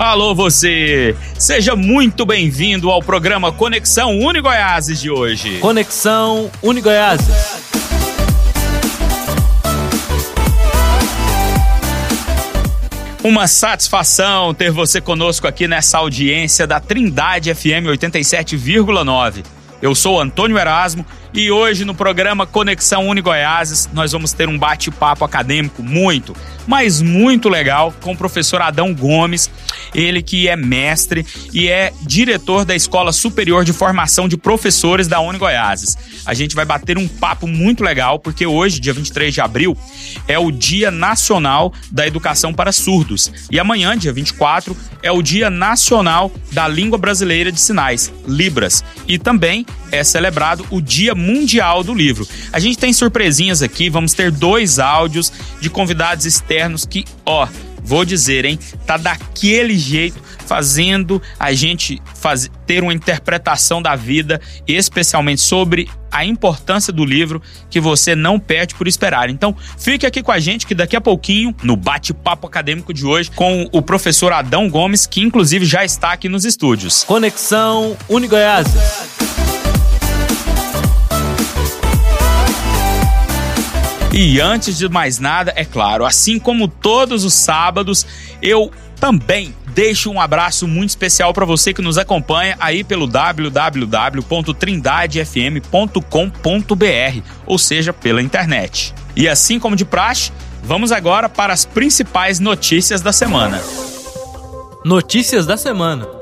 Alô você! Seja muito bem-vindo ao programa Conexão Uni Goiáses de hoje. Conexão Uni Goiáses. Uma satisfação ter você conosco aqui nessa audiência da Trindade FM 87,9. Eu sou Antônio Erasmo e hoje no programa Conexão Uni Goiáses nós vamos ter um bate-papo acadêmico muito, mas muito legal com o professor Adão Gomes, ele que é mestre e é diretor da Escola Superior de Formação de Professores da Uni Goiáses. A gente vai bater um papo muito legal porque hoje, dia 23 de abril, é o Dia Nacional da Educação para Surdos. E amanhã, dia 24, é o Dia Nacional da Língua Brasileira de Sinais, Libras, e também é celebrado o Dia Mundial do Livro. A gente tem surpresinhas aqui, vamos ter dois áudios de convidados externos que, ó, vou dizer, hein, tá daquele jeito fazendo a gente faz, ter uma interpretação da vida, especialmente sobre a importância do livro que você não perde por esperar. Então, fique aqui com a gente que daqui a pouquinho, no bate-papo acadêmico de hoje, com o professor Adão Gomes, que inclusive já está aqui nos estúdios. Conexão Unigoiás. E antes de mais nada, é claro, assim como todos os sábados, eu também deixo um abraço muito especial para você que nos acompanha aí pelo www.trindadefm.com.br, ou seja, pela internet. E assim como de praxe, vamos agora para as principais notícias da semana. Notícias da semana.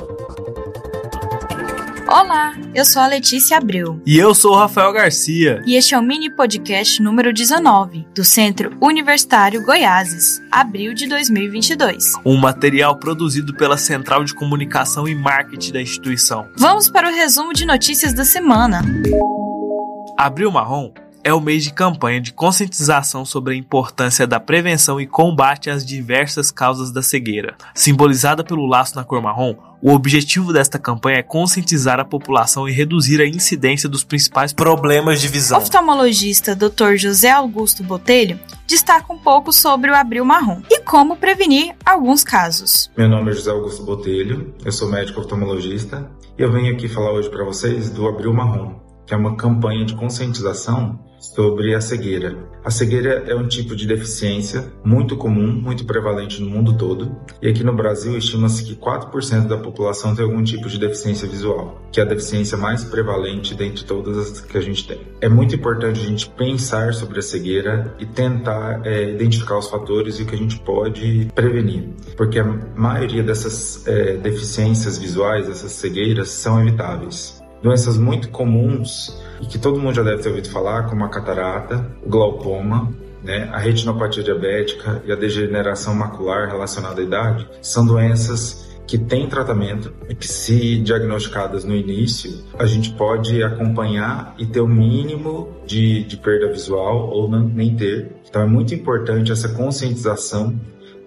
Olá, eu sou a Letícia Abreu. E eu sou o Rafael Garcia. E este é o mini podcast número 19 do Centro Universitário Goiáses, abril de 2022. Um material produzido pela Central de Comunicação e Marketing da instituição. Vamos para o resumo de notícias da semana. Abril Marrom é o mês de campanha de conscientização sobre a importância da prevenção e combate às diversas causas da cegueira. Simbolizada pelo laço na cor marrom, o objetivo desta campanha é conscientizar a população e reduzir a incidência dos principais problemas de visão. O oftalmologista Dr. José Augusto Botelho destaca um pouco sobre o abril marrom e como prevenir alguns casos. Meu nome é José Augusto Botelho, eu sou médico oftalmologista e eu venho aqui falar hoje para vocês do abril marrom, que é uma campanha de conscientização sobre a cegueira. A cegueira é um tipo de deficiência muito comum, muito prevalente no mundo todo, e aqui no Brasil estima-se que 4% da população tem algum tipo de deficiência visual, que é a deficiência mais prevalente dentre todas as que a gente tem. É muito importante a gente pensar sobre a cegueira e tentar é, identificar os fatores e o que a gente pode prevenir, porque a maioria dessas é, deficiências visuais, essas cegueiras, são evitáveis. Doenças muito comuns e que todo mundo já deve ter ouvido falar, como a catarata, o glaucoma, né, a retinopatia diabética e a degeneração macular relacionada à idade, são doenças que têm tratamento e que, se diagnosticadas no início, a gente pode acompanhar e ter o mínimo de, de perda visual ou não, nem ter. Então é muito importante essa conscientização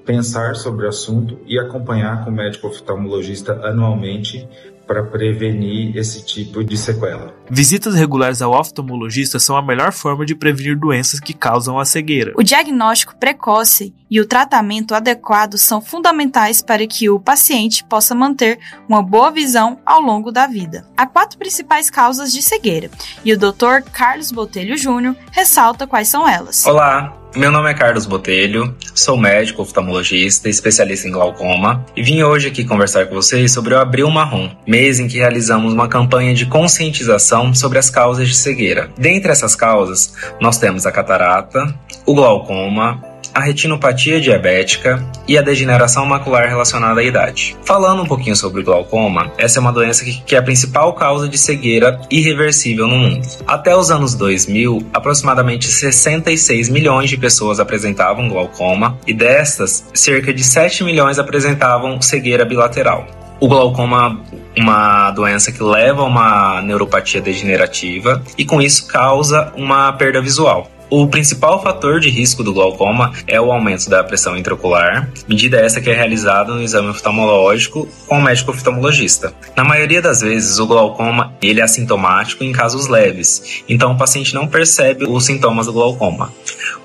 pensar sobre o assunto e acompanhar com o médico oftalmologista anualmente para prevenir esse tipo de sequela. Visitas regulares ao oftalmologista são a melhor forma de prevenir doenças que causam a cegueira. O diagnóstico precoce e o tratamento adequado são fundamentais para que o paciente possa manter uma boa visão ao longo da vida. Há quatro principais causas de cegueira e o Dr. Carlos Botelho Júnior ressalta quais são elas. Olá, meu nome é Carlos Botelho, sou médico oftalmologista, especialista em glaucoma e vim hoje aqui conversar com vocês sobre o Abril Marrom, mês em que realizamos uma campanha de conscientização sobre as causas de cegueira. Dentre essas causas, nós temos a catarata, o glaucoma, a retinopatia diabética e a degeneração macular relacionada à idade. Falando um pouquinho sobre o glaucoma, essa é uma doença que, que é a principal causa de cegueira irreversível no mundo. Até os anos 2000, aproximadamente 66 milhões de pessoas apresentavam glaucoma e destas, cerca de 7 milhões apresentavam cegueira bilateral. O glaucoma uma doença que leva a uma neuropatia degenerativa e com isso causa uma perda visual. O principal fator de risco do glaucoma é o aumento da pressão intraocular, medida essa que é realizada no exame oftalmológico com o médico oftalmologista. Na maioria das vezes, o glaucoma ele é assintomático em casos leves, então o paciente não percebe os sintomas do glaucoma.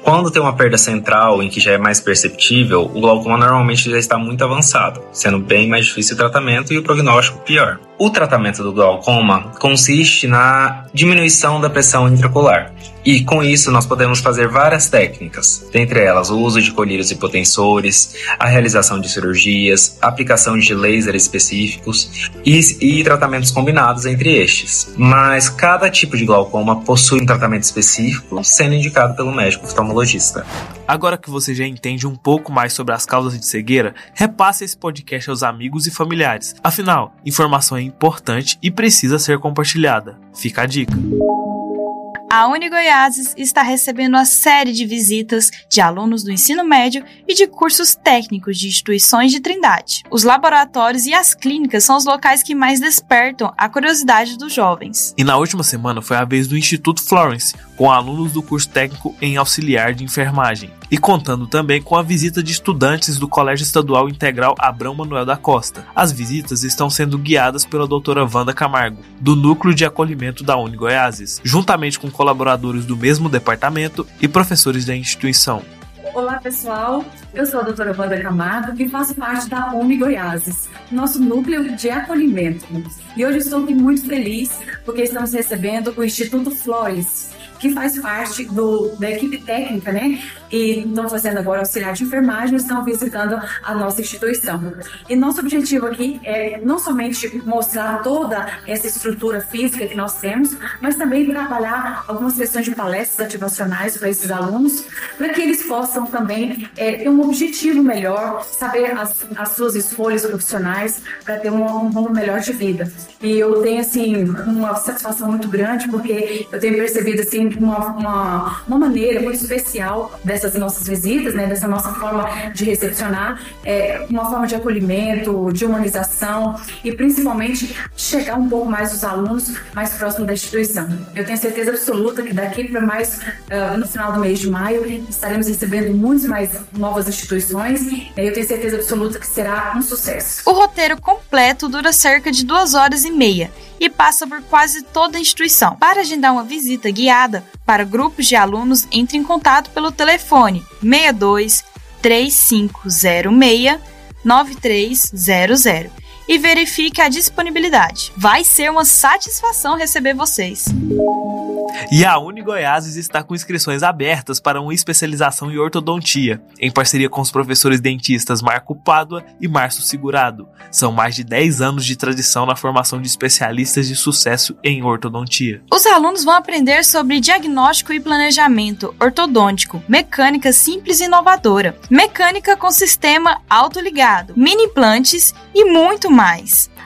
Quando tem uma perda central em que já é mais perceptível, o glaucoma normalmente já está muito avançado, sendo bem mais difícil o tratamento e o prognóstico pior. O tratamento do glaucoma consiste na diminuição da pressão intraocular. E com isso nós podemos fazer várias técnicas, dentre elas o uso de colírios hipotensores, a realização de cirurgias, aplicação de laser específicos e, e tratamentos combinados entre estes. Mas cada tipo de glaucoma possui um tratamento específico, sendo indicado pelo médico oftalmologista. Agora que você já entende um pouco mais sobre as causas de cegueira, repasse esse podcast aos amigos e familiares. Afinal, informação é importante e precisa ser compartilhada. Fica a dica. A Unigoiases está recebendo uma série de visitas de alunos do ensino médio e de cursos técnicos de instituições de Trindade. Os laboratórios e as clínicas são os locais que mais despertam a curiosidade dos jovens. E na última semana foi a vez do Instituto Florence, com alunos do curso técnico em auxiliar de enfermagem, e contando também com a visita de estudantes do Colégio Estadual Integral Abrão Manuel da Costa. As visitas estão sendo guiadas pela doutora Wanda Camargo, do Núcleo de Acolhimento da Uni Goiáses, juntamente com colaboradores do mesmo departamento e professores da instituição. Olá pessoal, eu sou a doutora Wanda Camargo e faço parte da UMI Goiáses, nosso núcleo de acolhimento. E hoje estou muito feliz porque estamos recebendo o Instituto Flores, que faz parte do, da equipe técnica, né? E estão fazendo agora auxiliar de enfermagem, estão visitando a nossa instituição. E nosso objetivo aqui é não somente mostrar toda essa estrutura física que nós temos, mas também trabalhar algumas questões de palestras ativacionais para esses alunos, para que eles possam também é, ter um objetivo melhor, saber as, as suas escolhas profissionais para ter um, um rumo melhor de vida. E eu tenho, assim, uma satisfação muito grande, porque eu tenho percebido, assim, uma, uma, uma maneira muito especial dessas nossas visitas, né, dessa nossa forma de recepcionar, é, uma forma de acolhimento, de humanização e principalmente chegar um pouco mais os alunos mais próximo da instituição. Eu tenho certeza absoluta que daqui para mais uh, no final do mês de maio estaremos recebendo muitas mais novas instituições e eu tenho certeza absoluta que será um sucesso. O roteiro completo dura cerca de duas horas e meia e passa por quase toda a instituição. Para agendar uma visita guiada para grupos de alunos, entre em contato pelo telefone 62 3506 9300 e verifique a disponibilidade. Vai ser uma satisfação receber vocês. E a Uni Goiás está com inscrições abertas para uma especialização em ortodontia, em parceria com os professores dentistas Marco Pádua e Márcio Segurado. São mais de 10 anos de tradição na formação de especialistas de sucesso em ortodontia. Os alunos vão aprender sobre diagnóstico e planejamento ortodôntico, mecânica simples e inovadora, mecânica com sistema autoligado, mini implantes e muito mais.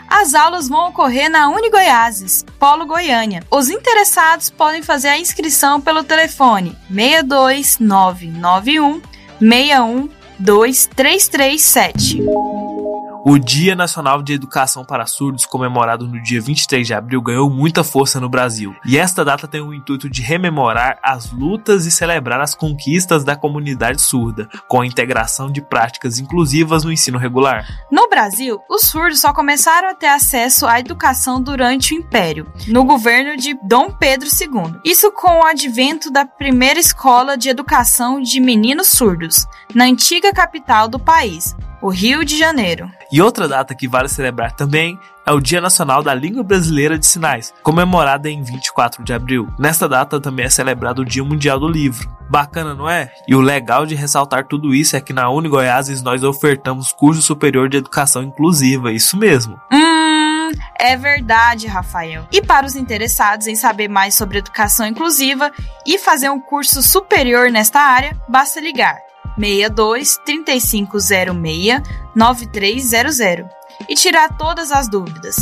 As aulas vão ocorrer na Unigoiases, Polo Goiânia. Os interessados podem fazer a inscrição pelo telefone 62991 612 o Dia Nacional de Educação para Surdos, comemorado no dia 23 de abril, ganhou muita força no Brasil. E esta data tem o intuito de rememorar as lutas e celebrar as conquistas da comunidade surda, com a integração de práticas inclusivas no ensino regular. No Brasil, os surdos só começaram a ter acesso à educação durante o Império, no governo de Dom Pedro II. Isso com o advento da primeira escola de educação de meninos surdos, na antiga capital do país, o Rio de Janeiro. E outra data que vale celebrar também é o Dia Nacional da Língua Brasileira de Sinais, comemorada em 24 de abril. Nesta data também é celebrado o Dia Mundial do Livro. Bacana, não é? E o legal de ressaltar tudo isso é que na Uni Goiás nós ofertamos curso superior de educação inclusiva, isso mesmo. Hum, é verdade, Rafael. E para os interessados em saber mais sobre educação inclusiva e fazer um curso superior nesta área, basta ligar 62 3506 9300 e tirar todas as dúvidas.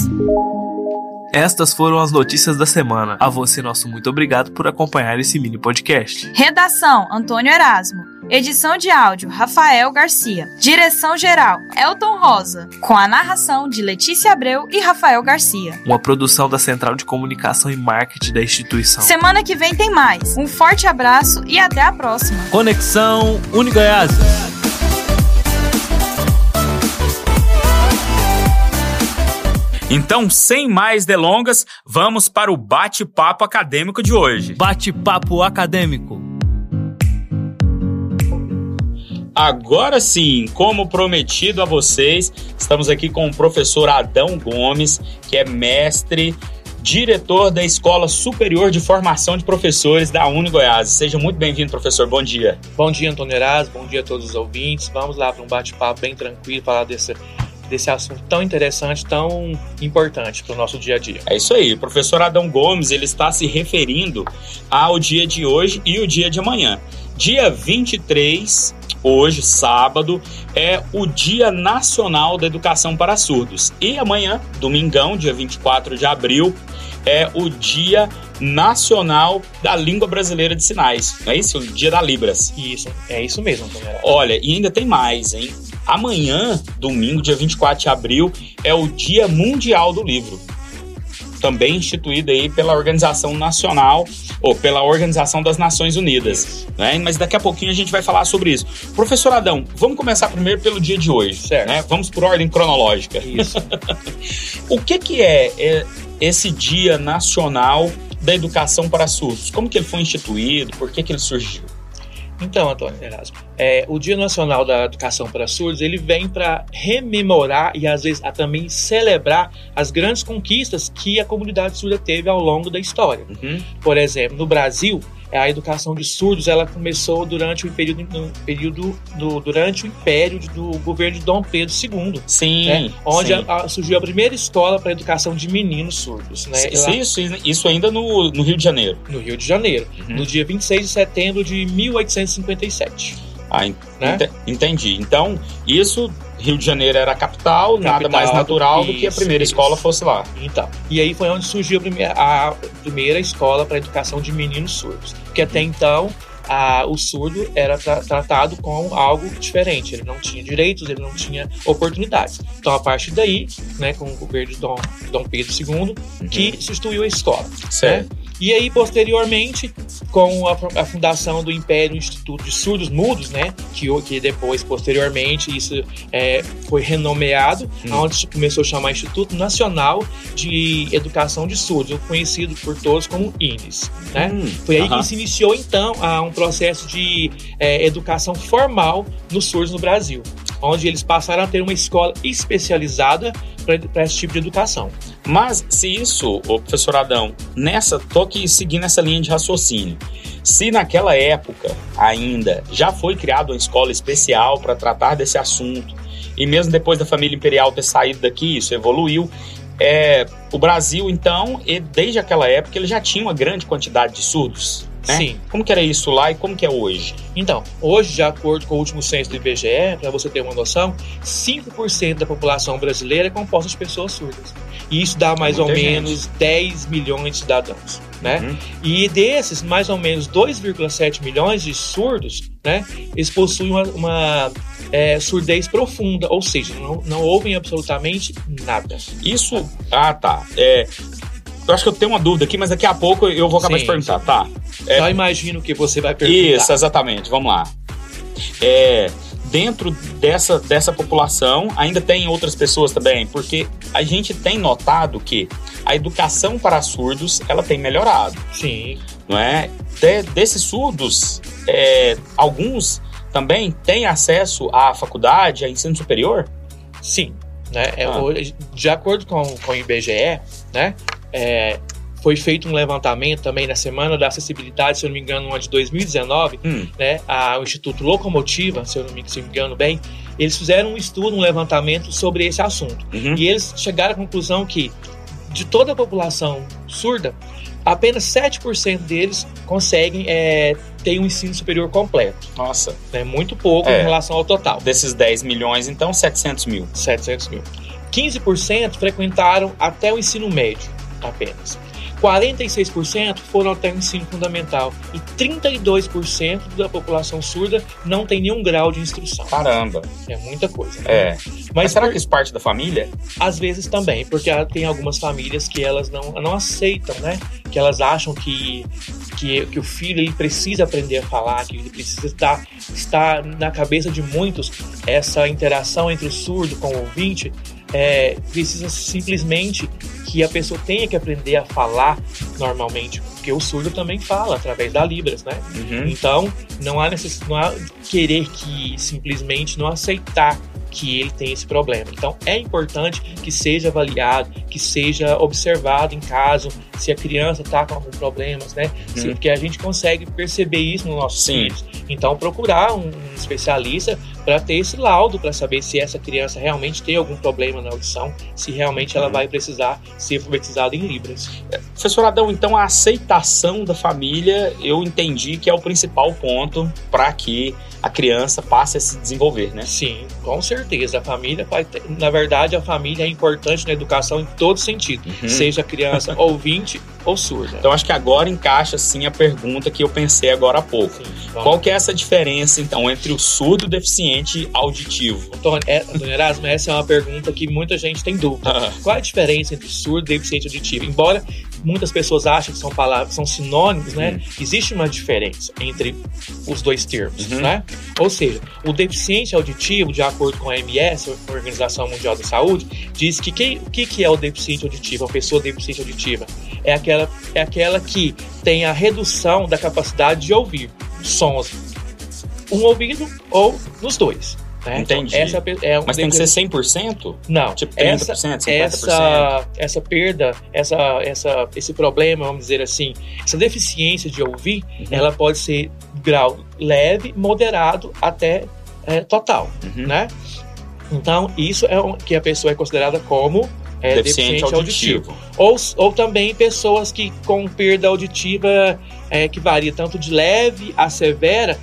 Estas foram as notícias da semana. A você, nosso muito obrigado por acompanhar esse mini podcast. Redação: Antônio Erasmo. Edição de áudio: Rafael Garcia. Direção geral: Elton Rosa. Com a narração de Letícia Abreu e Rafael Garcia. Uma produção da Central de Comunicação e Marketing da instituição. Semana que vem tem mais. Um forte abraço e até a próxima. Conexão Unigoiás. Então, sem mais delongas, vamos para o bate-papo acadêmico de hoje. Bate-papo acadêmico. agora sim, como prometido a vocês, estamos aqui com o professor Adão Gomes, que é mestre, diretor da Escola Superior de Formação de Professores da Uni Goiás. Seja muito bem-vindo, professor. Bom dia. Bom dia, Antônio Eras. Bom dia a todos os ouvintes. Vamos lá para um bate-papo bem tranquilo, falar desse desse assunto tão interessante, tão importante para o nosso dia a dia. É isso aí. O professor Adão Gomes ele está se referindo ao dia de hoje e o dia de amanhã. Dia 23, hoje, sábado, é o Dia Nacional da Educação para Surdos. E amanhã, domingão, dia 24 de abril, é o Dia Nacional da Língua Brasileira de Sinais. Não é isso? O Dia da Libras. Isso, é isso mesmo, Antônio. Olha, e ainda tem mais, hein? Amanhã, domingo, dia 24 de abril, é o Dia Mundial do Livro. Também instituído aí pela Organização Nacional, ou pela Organização das Nações Unidas. Né? Mas daqui a pouquinho a gente vai falar sobre isso. Professor Adão, vamos começar primeiro pelo dia de hoje. Certo. Né? Vamos por ordem cronológica. Isso. o que, que é, é esse Dia Nacional da Educação para Surdos? Como que ele foi instituído? Por que, que ele surgiu? Então, Antônio Erasmo, é, o Dia Nacional da Educação para Surdos ele vem para rememorar e às vezes a também celebrar as grandes conquistas que a comunidade surda teve ao longo da história. Uhum. Por exemplo, no Brasil, a educação de surdos ela começou durante o período, no período do, durante o império do governo de Dom Pedro II, Sim. né? onde sim. a- a- surgiu a primeira escola para educação de meninos surdos, né? Isso, isso, isso ainda no, no Rio de Janeiro. no Rio de Janeiro, Uhum. no dia 26 de setembro de 1857. Ah, en- Né? ente- entendi. Então, isso, Rio de Janeiro era a capital, nada Capital, mais natural do que a isso, primeira isso. escola fosse lá. Então, e aí foi onde surgiu a primeira, a primeira escola para educação de meninos surdos, porque até então a- o surdo era tra- tratado como algo diferente, ele não tinha direitos, ele não tinha oportunidades. Então, a partir daí, né, com o governo de Dom, Dom Pedro II, que se instituiu a escola. Certo. E aí, posteriormente, com a, a fundação do Império Instituto de Surdos Mudos, né, que, que depois, posteriormente, isso é, foi renomeado, Hum. onde começou a chamar Instituto Nacional de Educação de Surdos, conhecido por todos como INES. Né? Hum, Foi aí aham. que se iniciou, então, a um processo de é, educação formal nos surdos no Brasil, onde eles passaram a ter uma escola especializada para esse tipo de educação. Mas se isso, ô professor Adão, nessa, tô aqui seguindo essa linha de raciocínio. Se naquela época ainda já foi criada uma escola especial para tratar desse assunto, e mesmo depois da família imperial ter saído daqui, isso evoluiu. É, o Brasil, então, e desde aquela época, ele já tinha uma grande quantidade de surdos. Né? Sim. Como que era isso lá e como que é hoje? Então, hoje, de acordo com o último censo do IBGE, para você ter uma noção, 5% da população brasileira é composta de pessoas surdas. E isso dá mais ou gente. menos 10 milhões de cidadãos, né? Uhum. E desses, mais ou menos 2,7 milhões de surdos, né? Eles possuem uma, uma, é, surdez profunda, ou seja, não, não ouvem absolutamente nada. Isso. Ah, tá. É, eu acho que eu tenho uma dúvida aqui, mas daqui a pouco eu vou acabar Sim, de perguntar, tá? É. Só imagino que você vai perguntar. Isso, exatamente. Vamos lá. É, dentro dessa, dessa população, ainda tem outras pessoas também, porque a gente tem notado que a educação para surdos ela tem melhorado, Sim, não é? De- desses surdos, é, alguns também têm acesso à faculdade, a ensino superior? Sim, né? É, Ah. hoje, de acordo com, com o IBGE, né? é, foi feito um levantamento também na semana da acessibilidade, se eu não me engano, no ano de 2019, Hum, né? A, o Instituto Locomotiva, se eu não me, se eu me engano bem, eles fizeram um estudo, um levantamento sobre esse assunto. uhum. E eles chegaram à conclusão que de toda a população surda, apenas 7% deles conseguem é, ter um ensino superior completo. Nossa, Né? Muito pouco É. em relação ao total. desses 10 milhões, então 700 mil. 700 mil. 15% frequentaram até o ensino médio, apenas. 46% foram até o ensino fundamental e 32% da população surda não tem nenhum grau de instrução. Caramba. É muita coisa. né? É. Mas, Mas será por- que isso parte da família? às vezes também, porque tem algumas famílias que elas não, não aceitam, né? Que elas acham que, que, que o filho ele precisa aprender a falar, que ele precisa estar, estar na cabeça de muitos essa interação entre o surdo com o ouvinte é, precisa simplesmente que a pessoa tenha que aprender a falar normalmente, porque o surdo também fala através da Libras, né? Uhum. Então, não há necessidade, não há querer que simplesmente não aceitar que ele tem esse problema. Então, é importante que seja avaliado, que seja observado em caso se a criança está com algum problema, né? Uhum. Porque a gente consegue perceber isso nos nossos Sim. filhos. Então, procurar um especialista para ter esse laudo, para saber se essa criança realmente tem algum problema na audição, se realmente ela Uhum. vai precisar ser alfabetizada em Libras. Professor Adão, então a aceitação da família, eu entendi que é o principal ponto para que a criança passe a se desenvolver, né? Sim, com certeza. A família na verdade, a família é importante na educação em todo sentido, Uhum. seja criança ouvinte ou surda. Então acho que agora encaixa sim a pergunta que eu pensei agora há pouco. Sim. Qual que é essa diferença então entre o surdo e deficiente auditivo? Antônio, é, Antônio Erasmo, essa é uma pergunta que muita gente tem dúvida. Ah, Qual a diferença entre surdo e deficiente auditivo? Embora muitas pessoas achem que são palavras, são sinônimos, né? Existe uma diferença entre os dois termos, Uhum. né? Ou seja, o deficiente auditivo, de acordo com a OMS, a Organização Mundial da Saúde, diz que quem, o que, que é o deficiente auditivo, a pessoa deficiente auditiva? É aquela, é aquela que tem a redução da capacidade de ouvir sons um ouvido ou nos dois. Né? Então, Entendi. essa é um Mas tem que ser deficiente- 100%? não, Tipo essa, 30%, 50%? essa, essa perda, essa, essa, esse problema, vamos dizer assim, essa deficiência de ouvir, Uhum. ela pode ser grau leve, moderado até é, total, Uhum. né? Então, isso é o que a pessoa é considerada como é, Deficiente deficiente, auditivo. auditivo. Ou, ou também pessoas que com perda auditiva é, que varia tanto de leve a severa,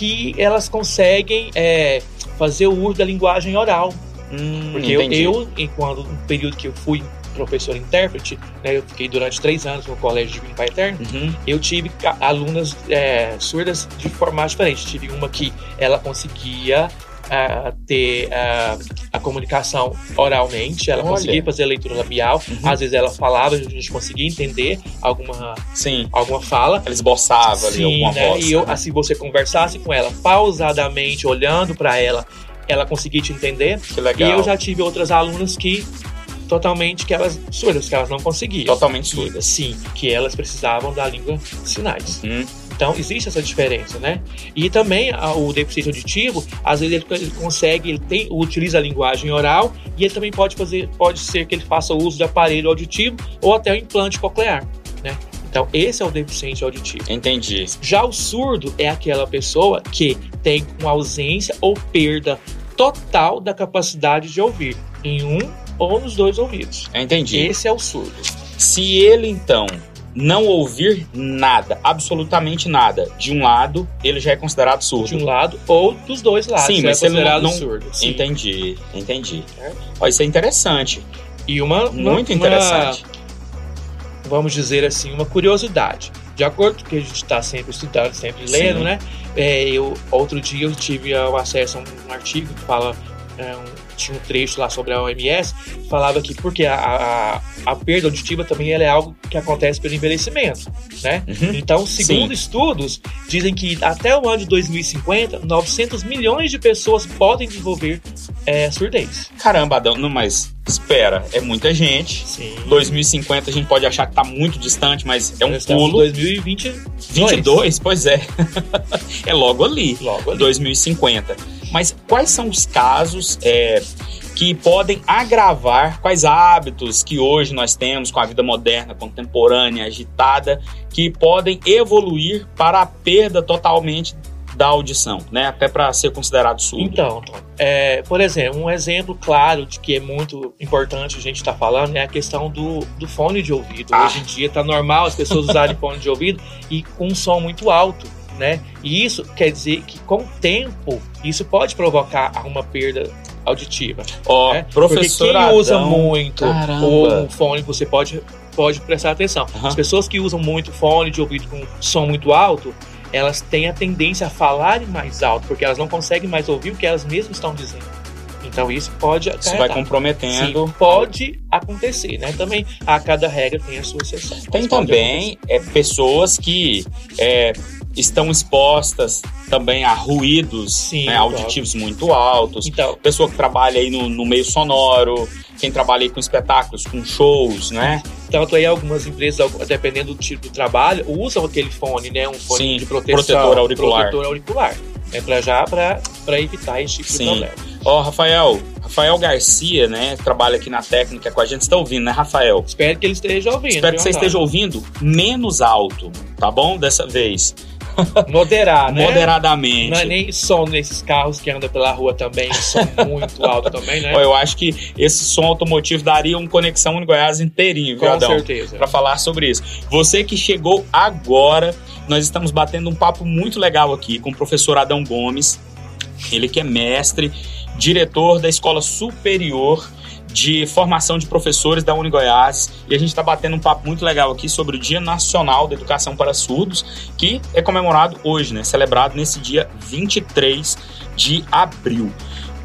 que elas conseguem é, fazer o uso da linguagem oral. Hum, Porque eu, eu, enquanto no período que eu fui professor intérprete, né, eu fiquei durante três anos no colégio de Divino Pai Eterno, Uhum. eu tive alunas é, surdas de formato diferente. Tive uma que ela conseguia ter ah, a comunicação oralmente, ela Olha. conseguia fazer a leitura labial, Uhum. às vezes ela falava, a gente conseguia entender alguma, Sim. alguma fala. Ela esboçava ali Sim, alguma né? voz. E eu, né? assim, você conversasse com ela pausadamente, olhando para ela, ela conseguia te entender. Que legal. E eu já tive outras alunas que totalmente que elas surdas, que elas não conseguiam. Totalmente surdas. Sim, que elas precisavam da língua de sinais. Hum. Então existe essa diferença, né? E também a- o deficiente auditivo, às vezes ele, ele consegue, ele tem, utiliza a linguagem oral e ele também pode fazer, pode ser que ele faça uso de aparelho auditivo ou até o implante coclear, né? Então esse é o deficiente auditivo. Entendi. Já o surdo é aquela pessoa que tem uma ausência ou perda total da capacidade de ouvir em um ou nos dois ouvidos. Entendi. Esse é o surdo. Se ele, então, não ouvir nada, absolutamente nada, de um lado, ele já é considerado surdo. De um lado ou dos dois lados. Sim, é mas não- considerado não- surdo. Sim. Entendi, entendi. Certo. Ó, isso é interessante. E uma, uma- Muito uma- interessante. vamos dizer assim, uma curiosidade. De acordo com que a gente está sempre estudando, sempre lendo, Sim. né? É, eu, outro dia eu tive uh, acesso a um artigo que fala, é, um- tinha um trecho lá sobre a OMS, falava que porque a, a, a perda auditiva também é algo que acontece pelo envelhecimento, né? Uhum. Então, segundo Sim. estudos, dizem que até o ano de 2050, 900 milhões de pessoas podem desenvolver é, surdez. Caramba, Adão, não, mas espera, é muita gente. Sim. 2050 a gente pode achar que tá muito distante, mas é um Nós pulo. 2022. 22, pois é. é logo ali. Logo ali. 2050. Mas quais são os casos é, que podem agravar, quais hábitos que hoje nós temos com a vida moderna, contemporânea, agitada, que podem evoluir para a perda totalmente da audição, né? Até para ser considerado surdo. Então, é, por exemplo, um exemplo claro de que é muito importante a gente estar falando é a questão do, do fone de ouvido. Ah. Hoje em dia está normal as pessoas usarem fone de ouvido e com um som muito alto, né? E isso quer dizer que com o tempo isso pode provocar uma perda auditiva. Ó, né? professor Porque quem usa Adão- muito Caramba. o fone, você pode, pode prestar atenção. Aham. As pessoas que usam muito fone de ouvido com som muito alto, elas têm a tendência a falarem mais alto, porque elas não conseguem mais ouvir o que elas mesmas estão dizendo. Então isso pode Isso vai acarretar. comprometendo. Sim, pode acontecer, né? Também a cada regra tem a sua exceção. Tem também é, pessoas que é, estão expostas também a ruídos Sim, né, auditivos muito altos. Então, Pessoa que trabalha aí no, no meio sonoro, quem trabalha aí com espetáculos, com shows, né? tanto aí algumas empresas, dependendo do tipo de trabalho, usam aquele fone, né? Um fone Sim, de proteção. protetor auricular. Protetor auricular. É pra já para evitar esse tipo Sim. de problema. Ó, Rafael, Rafael Garcia, né, trabalha aqui na técnica com a gente, está ouvindo, né, Rafael? Espero que ele esteja ouvindo. Espero que você esteja ouvindo menos alto, tá bom? Dessa vez. Moderar, né? Moderadamente. Não é nem som nesses carros que andam pela rua também, som muito alto também, né? Eu acho que esse som automotivo daria um Conexão em Goiás inteirinho, viu, Com Adão? certeza. Para falar sobre isso. Você que chegou agora, nós estamos batendo um papo muito legal aqui com o professor Adão Gomes, ele que é mestre, diretor da Escola Superior de Formação de Professores da Unigoiás, e a gente está batendo um papo muito legal aqui sobre o Dia Nacional da Educação para Surdos, que é comemorado hoje, né? Celebrado nesse dia 23 de abril.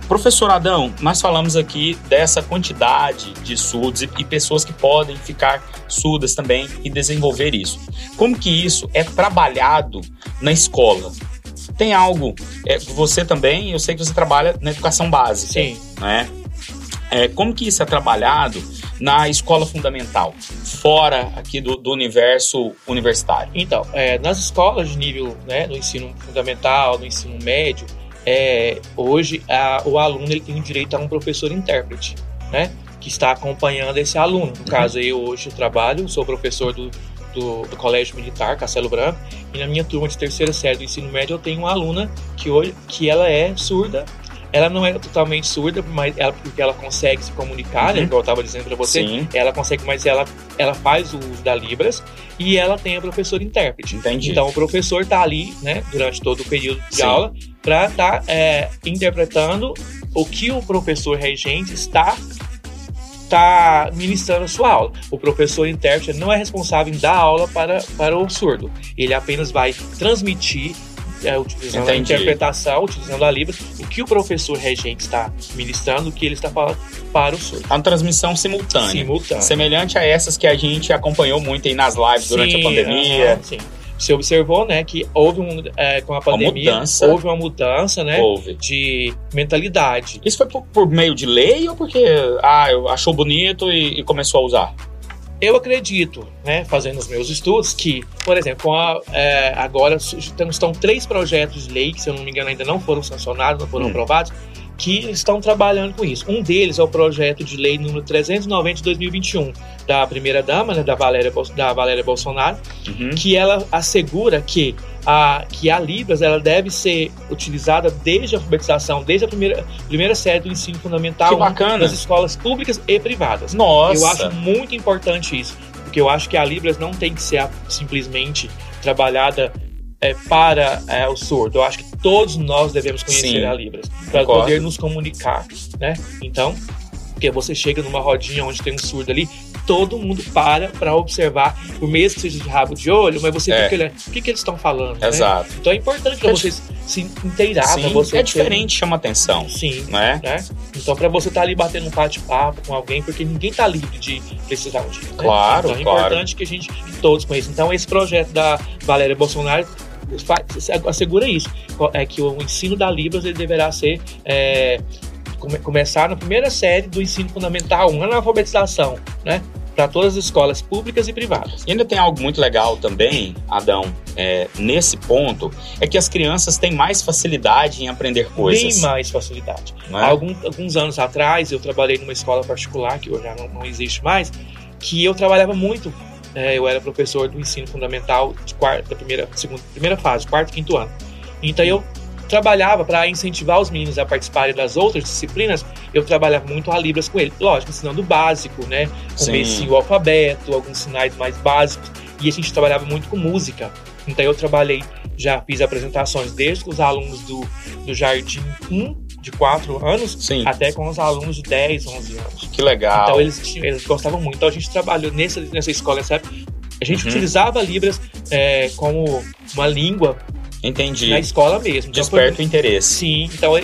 Professor Adão, nós falamos aqui dessa quantidade de surdos e, e pessoas que podem ficar surdas também e desenvolver isso. Como que isso é trabalhado na escola? Tem algo, é, você também, eu sei que você trabalha na educação básica, Sim. né? É, como que isso é trabalhado na escola fundamental, fora aqui do, do universo universitário? Então, é, nas escolas de nível, né, no ensino fundamental, no ensino médio, é, hoje a- o aluno ele tem direito a um professor intérprete, né, que está acompanhando esse aluno. No caso, eu hoje trabalho, sou professor do, do, do Colégio Militar, Castelo Branco, e na minha turma de terceira série do ensino médio eu tenho uma aluna que, hoje, que ela é surda. Ela não é totalmente surda, mas ela, porque ela consegue se comunicar, né, Uhum. como eu estava dizendo para você, Sim, ela consegue, mas ela, ela faz o uso da Libras e ela tem a professora intérprete. entendi. Então o professor está ali, né, durante todo o período de Sim. aula, para estar interpretando o que o professor regente está está ministrando a sua aula. O professor intérprete não é responsável em dar aula para, para o surdo. Ele apenas vai transmitir, é, utilizando a Entendi. interpretação, utilizando a Libras, o que o professor regente está ministrando, o que ele está falando para o surdo. Uma transmissão simultânea. Simultâneo. Semelhante a essas que a gente acompanhou muito aí nas lives durante Sim, a pandemia. aham, sim. Você observou, né, que houve um, é, com a pandemia, mudança. houve uma mudança, né, Houve. de mentalidade. Isso foi por, por meio de lei ou porque ah, achou bonito e, e começou a usar? Eu acredito, né, fazendo os meus estudos, que, por exemplo, a, é, agora estão, três projetos de lei que, se eu não me engano, ainda não foram sancionados, não foram Hum. aprovados, que estão trabalhando com isso. Um deles é o projeto de lei número 390 de 2021 da primeira dama, né, da Valéria, da Valéria Bolsonaro, Uhum. que ela assegura que a, que a Libras ela deve ser utilizada desde a alfabetização, desde a primeira, primeira série do ensino fundamental das escolas públicas e privadas. Nossa. Eu acho muito importante isso, porque eu acho que a Libras não tem que ser simplesmente trabalhada é, para é, o surdo. Eu acho que todos nós devemos conhecer Sim. a Libras para poder nos comunicar, né? Então, porque você chega numa rodinha onde tem um surdo ali, todo mundo para para observar, por mesmo que seja de rabo de olho, mas você É. fica olhando, o que, que eles estão falando, né? Exato. Então é importante para É você se inteirar, pra Sim, você é ter- diferente, chama atenção, Sim, né? né? Então, para você estar ali batendo um bate-papo com alguém, porque ninguém tá livre de precisar um dia. Né? Claro, Então, é claro. importante que a gente que todos conheçam. Então, esse projeto da Valéria Bolsonaro assegura isso, é que o ensino da Libras ele deverá ser é, come- começar na primeira série do ensino fundamental, um na alfabetização, né? Para todas as escolas públicas e privadas. E ainda tem algo muito legal também, Adão, é, nesse ponto, é que as crianças têm mais facilidade em aprender coisas. Bem mais facilidade. é? Algum- alguns anos atrás, eu trabalhei numa escola particular, que hoje já não, não existe mais, que eu trabalhava muito. é, eu era professor do ensino fundamental de quarta, da primeira, segunda, primeira fase, quarto e quinto ano. Então eu trabalhava para incentivar os meninos a participarem das outras disciplinas, eu trabalhava muito a Libras com eles. Lógico, ensinando o básico, né? Comecei o alfabeto, alguns sinais mais básicos. E a gente trabalhava muito com música. Então eu trabalhei, já fiz apresentações desde com os alunos do, do Jardim 1, de 4 anos, Sim, até com os alunos de 10, 11 anos. que legal. Então eles, eles gostavam muito. Então a gente trabalhou nessa, nessa escola, época. A gente Uhum. utilizava Libras é, como uma língua Entendi. Na escola mesmo. Então, foi- o interesse. Sim, então é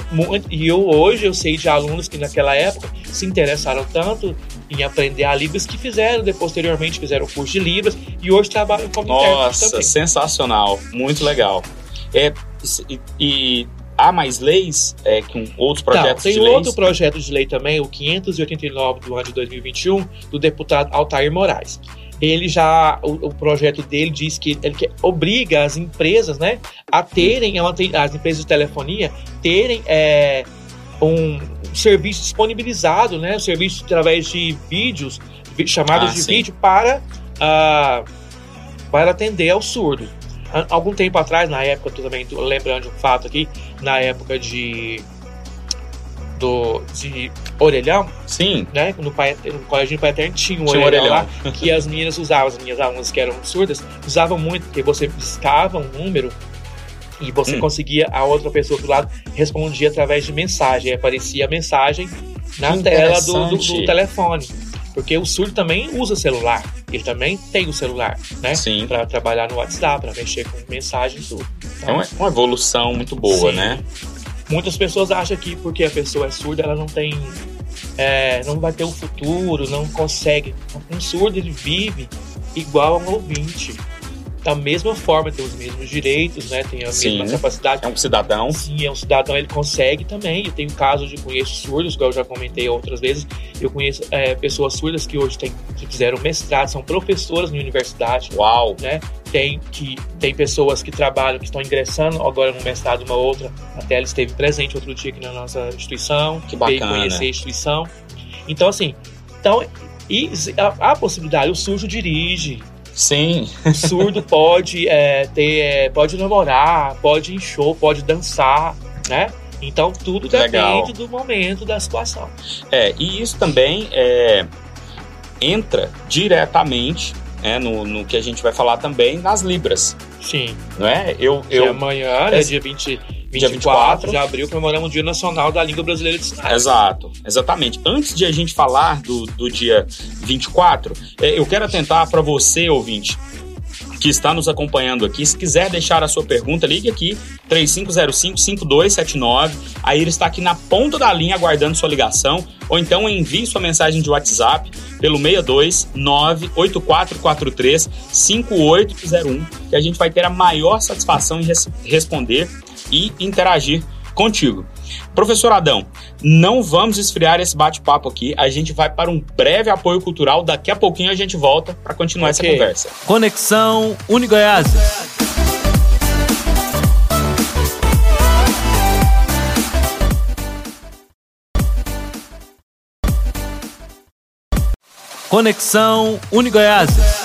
e eu hoje eu sei de alunos que naquela época se interessaram tanto em aprender a Libras que fizeram, de- posteriormente fizeram o curso de Libras e hoje trabalham como Nossa, também. sensacional. Muito legal. É, e, e há mais leis é, com outros Então, projetos tem de leis? outro projeto de lei também, o 589 do ano de 2021, do deputado Altair Moraes. Ele já, o, o projeto dele diz que ele que obriga as empresas, né, a terem, as empresas de telefonia, terem é, um serviço disponibilizado, né, um serviço através de vídeos, chamadas Ah, de sim. vídeo para, ah, para atender ao surdo. Algum tempo atrás, na época, tô também tô lembrando de um fato aqui, na época de do, de orelhão, Sim, né? No, pai, no colégio Pai Eterno tinha um Tinha orelhão, orelhão. lá que as meninas usavam, as minhas alunas que eram surdas, usavam muito, porque você piscava um número e você Hum. conseguia, a outra pessoa do lado respondia através de mensagem, aparecia a mensagem na Que tela do, do- do telefone. Porque o surdo também usa celular, ele também tem o celular, né? sim. Para trabalhar no WhatsApp, para mexer com mensagem e tudo. É Então, uma, uma evolução muito boa, Sim. né? Muitas pessoas acham que porque a pessoa é surda, ela não tem. é, não vai ter um futuro, não consegue. Um surdo, ele vive igual a um ouvinte. Da mesma forma, tem os mesmos direitos, né? Tem a Sim. mesma capacidade. É um cidadão. Sim, é um cidadão, ele consegue também. Eu tenho casos de conheço surdos, igual eu já comentei outras vezes. Eu conheço é, pessoas surdas que hoje têm, que fizeram mestrado, são professoras na universidade Uau! né? Tem que tem pessoas que trabalham, que estão ingressando agora no mestrado, uma outra. Até ela esteve presente outro dia aqui na nossa instituição, Que veio bacana. conhecer a instituição. Então assim, então e a, a possibilidade, o surdo dirige, Sim, o surdo pode é, ter, é, pode namorar, pode ir em show, pode dançar, né? Então tudo Legal. depende do momento, da situação. é, e isso também é, entra diretamente é, no, no que a gente vai falar também nas Libras, Sim. não é? Eu, Eu, eu, amanhã, né, Esse- dia 20, 24, dia 24. de abril, comemoramos o Dia Nacional da Língua Brasileira de Sinais. Exato, exatamente. Antes de a gente falar do, do dia 24, é, eu quero atentar para você, ouvinte, que está nos acompanhando aqui. Se quiser deixar a sua pergunta, ligue aqui, 3505-5279. A Iris está aqui na ponta da linha aguardando sua ligação. Ou então envie sua mensagem de WhatsApp pelo 62 98443 5801, que a gente vai ter a maior satisfação em res- responder e interagir contigo. Professor Adão, não vamos esfriar esse bate-papo aqui. A gente vai para um breve apoio cultural. Daqui a pouquinho a gente volta para continuar essa Ok. conversa. Conexão Unigoiásia. Conexão Unigoiásia.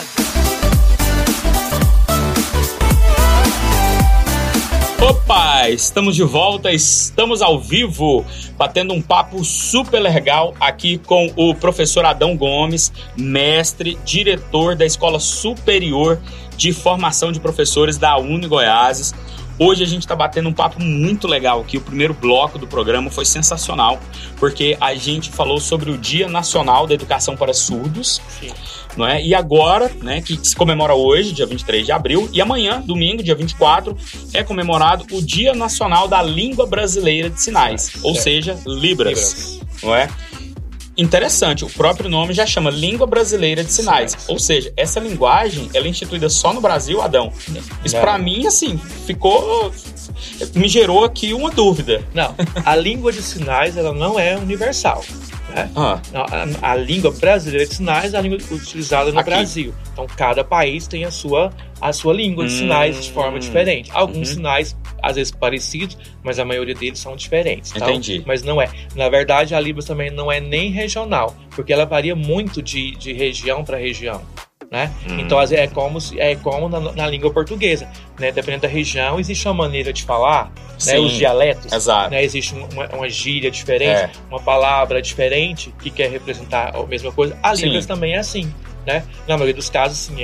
Opa, estamos de volta, estamos ao vivo, batendo um papo super legal aqui com o professor Adão Gomes, mestre, diretor da Escola Superior de Formação de Professores da Uni Goiás. Hoje a gente está batendo um papo muito legal aqui. O primeiro bloco do programa foi sensacional, porque a gente falou sobre o Dia Nacional da Educação para Surdos, Sim. Não é? E agora, né, que se comemora hoje, dia 23 de abril, e amanhã, domingo, dia 24, é comemorado o Dia Nacional da Língua Brasileira de Sinais, ou Certo. seja, Libras, Libras. não é? Interessante, o próprio nome já chama Língua Brasileira de Sinais, Sinais. ou seja, essa linguagem, ela é instituída só no Brasil, Adão. Isso pra mim, assim, ficou me gerou aqui uma dúvida. Não, a língua de sinais ela não é universal. Ah, Não, A, a língua brasileira de sinais é a língua utilizada no Aqui. Brasil. Então, cada país tem a sua, a sua língua de Hum, sinais de forma diferente. Alguns uhum. sinais, às vezes, parecidos, mas a maioria deles são diferentes. Então, Entendi. Mas não é. Na verdade, a Libras também não é nem regional, porque ela varia muito de, de região para região. Né? Hum. Então, é como, é como na, na língua portuguesa. Né? Dependendo da região, existe uma maneira de falar, né? Os dialetos. exato. né? Existe um- uma, uma gíria diferente, É. uma palavra diferente que quer representar a mesma coisa. A. Libras também é assim. Né? Na maioria dos casos, sim,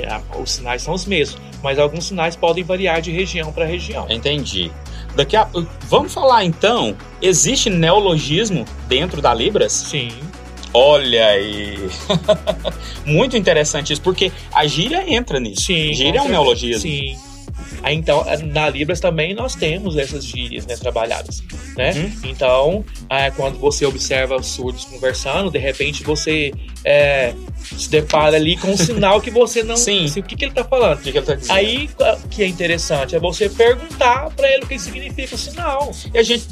os sinais são os mesmos, mas alguns sinais podem variar de região para região. Entendi. Daqui a vamos falar então, existe neologismo dentro da Libras? Sim, Olha aí. Muito interessante isso, porque a gíria entra nisso. sim. gíria é um neologismo. Sim. Aí, então, na Libras também nós temos essas gírias, né, trabalhadas, né? Uhum. Então, é, quando você observa os surdos conversando, de repente você é, se depara ali com um sinal que você não... Sim. Assim, o que, que ele tá falando? O que, que ele tá dizendo? Aí, o que é interessante é você perguntar para ele o que significa o sinal. E a gente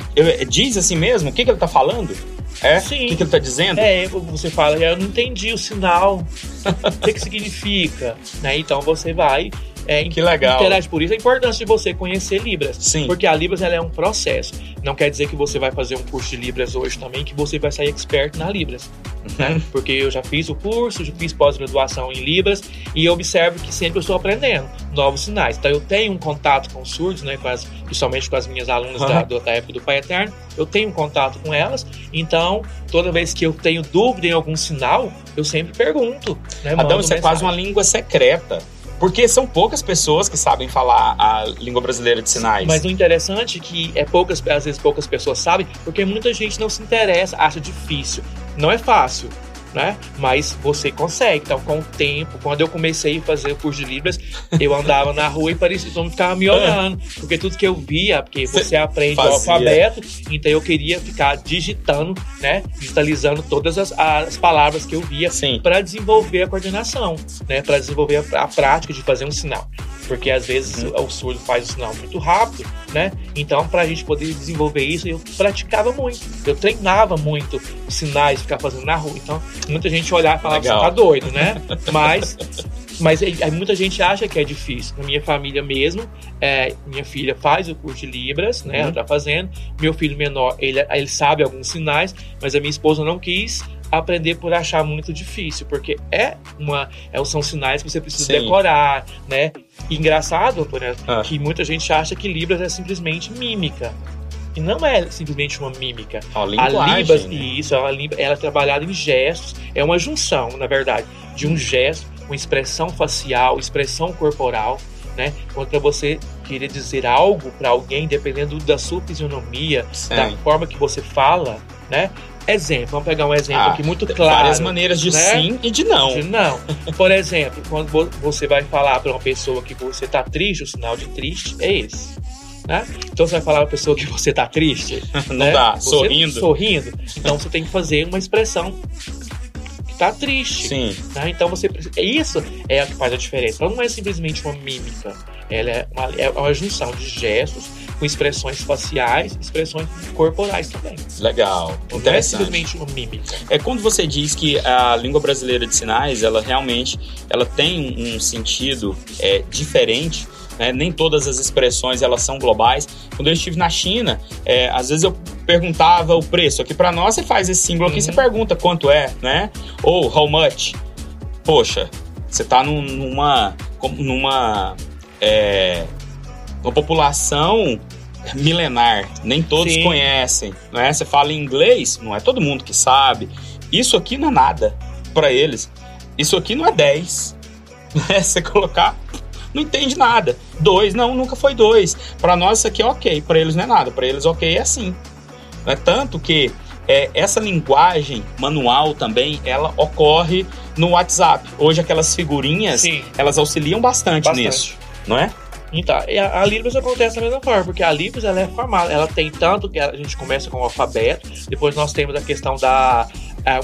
diz assim mesmo? O que, que ele tá falando? É? Sim. O que, que ele tá dizendo? É, você fala, eu não entendi o sinal, o que, que significa, né? Então você vai é, Que legal. interage por isso. A importância de você conhecer Libras. Sim. Porque a Libras ela é um processo. Não quer dizer que você vai fazer um curso de Libras hoje também, que você vai sair expert na Libras. Né? Uhum. Porque eu já fiz o curso, já fiz pós-graduação em Libras e eu observo que sempre eu estou aprendendo novos sinais. Então eu tenho um contato com os surdos, né, com as, principalmente com as minhas alunas da, Aham. do- da época do Pai Eterno, eu tenho um contato com elas. Então, toda vez que eu tenho dúvida em algum sinal, eu sempre pergunto. Né, Adão, isso é quase uma mensagem. língua secreta. Porque são poucas pessoas que sabem falar a língua brasileira de sinais. Mas o interessante é que é poucas, às vezes poucas pessoas sabem, porque muita gente não se interessa, acha difícil. Não é fácil, né? Mas você consegue. Então, com o tempo, quando eu comecei a fazer o curso de Libras, eu andava na rua e parecia que todo mundo ficava me olhando. Porque tudo que eu via, porque você aprende o fazia. alfabeto, então eu queria ficar digitando, né? Digitalizando todas as, as palavras que eu via para desenvolver a coordenação, né? Para desenvolver a, a prática de fazer um sinal. Porque às vezes Uhum. o surdo faz o sinal muito rápido, né? Então, para a gente poder desenvolver isso, eu praticava muito. Eu treinava muito sinais, ficar fazendo na rua. Então, muita gente olhava e você Legal. tá doido, né? Mas. Mas aí, aí muita gente acha que é difícil. Na minha família mesmo, é, minha filha faz o curso de Libras, né? Uhum. Ela tá fazendo. Meu filho menor, ele, ele sabe alguns sinais, mas a minha esposa não quis aprender por achar muito difícil, porque é uma é, são sinais que você precisa Sim. decorar, né? E engraçado, Antônio, Ah. que muita gente acha que Libras é simplesmente mímica. E não é simplesmente uma mímica. A linguagem, Libras, né? isso, ela, ela é trabalhada em gestos, é uma junção, na verdade, de um gesto, uma expressão facial, expressão corporal, né? Contra você querer dizer algo para alguém, dependendo da sua fisionomia, Sim. da forma que você fala, né? Exemplo, vamos pegar um exemplo Ah, aqui muito claro. Várias maneiras de né? sim e de não. De Não. Por exemplo, quando vo- você vai falar para uma pessoa que você tá triste, o sinal de triste é esse. Né? Então você vai falar para a pessoa que você tá triste, Não né? dá. Você Sorrindo. Sorrindo. Então você tem que fazer uma expressão que tá triste. Sim. né? Então você precisa. Isso é o que faz a diferença. Ela não é simplesmente uma mímica. Ela é uma, é uma junção de gestos com expressões faciais, expressões corporais também. Legal. Não é simplesmente uma mímica. É quando você diz que a língua brasileira de sinais, ela realmente ela tem um sentido é, diferente. Né? Nem todas as expressões elas são globais. Quando eu estive na China, é, às vezes eu perguntava o preço. Aqui para nós você faz esse símbolo aqui, Uhum. você pergunta quanto é, né? Ou how much. Poxa, você tá num- numa numa é, uma população milenar, nem todos Sim. conhecem, né? Você fala em inglês, não é todo mundo que sabe. Isso aqui não é nada para eles. Isso aqui não é 10. Né? Você colocar, não entende nada. Dois, não, nunca foi dois. Para nós isso aqui é ok, para eles não é nada. Para eles ok é assim. É tanto que é, essa linguagem manual também, ela ocorre no WhatsApp. Hoje aquelas figurinhas, Sim. elas auxiliam bastante, Bastante. nisso, não é? Então, a, a Libras acontece da mesma forma, porque a Libras ela é formada, ela tem tanto que a gente começa com o alfabeto, depois nós temos a questão da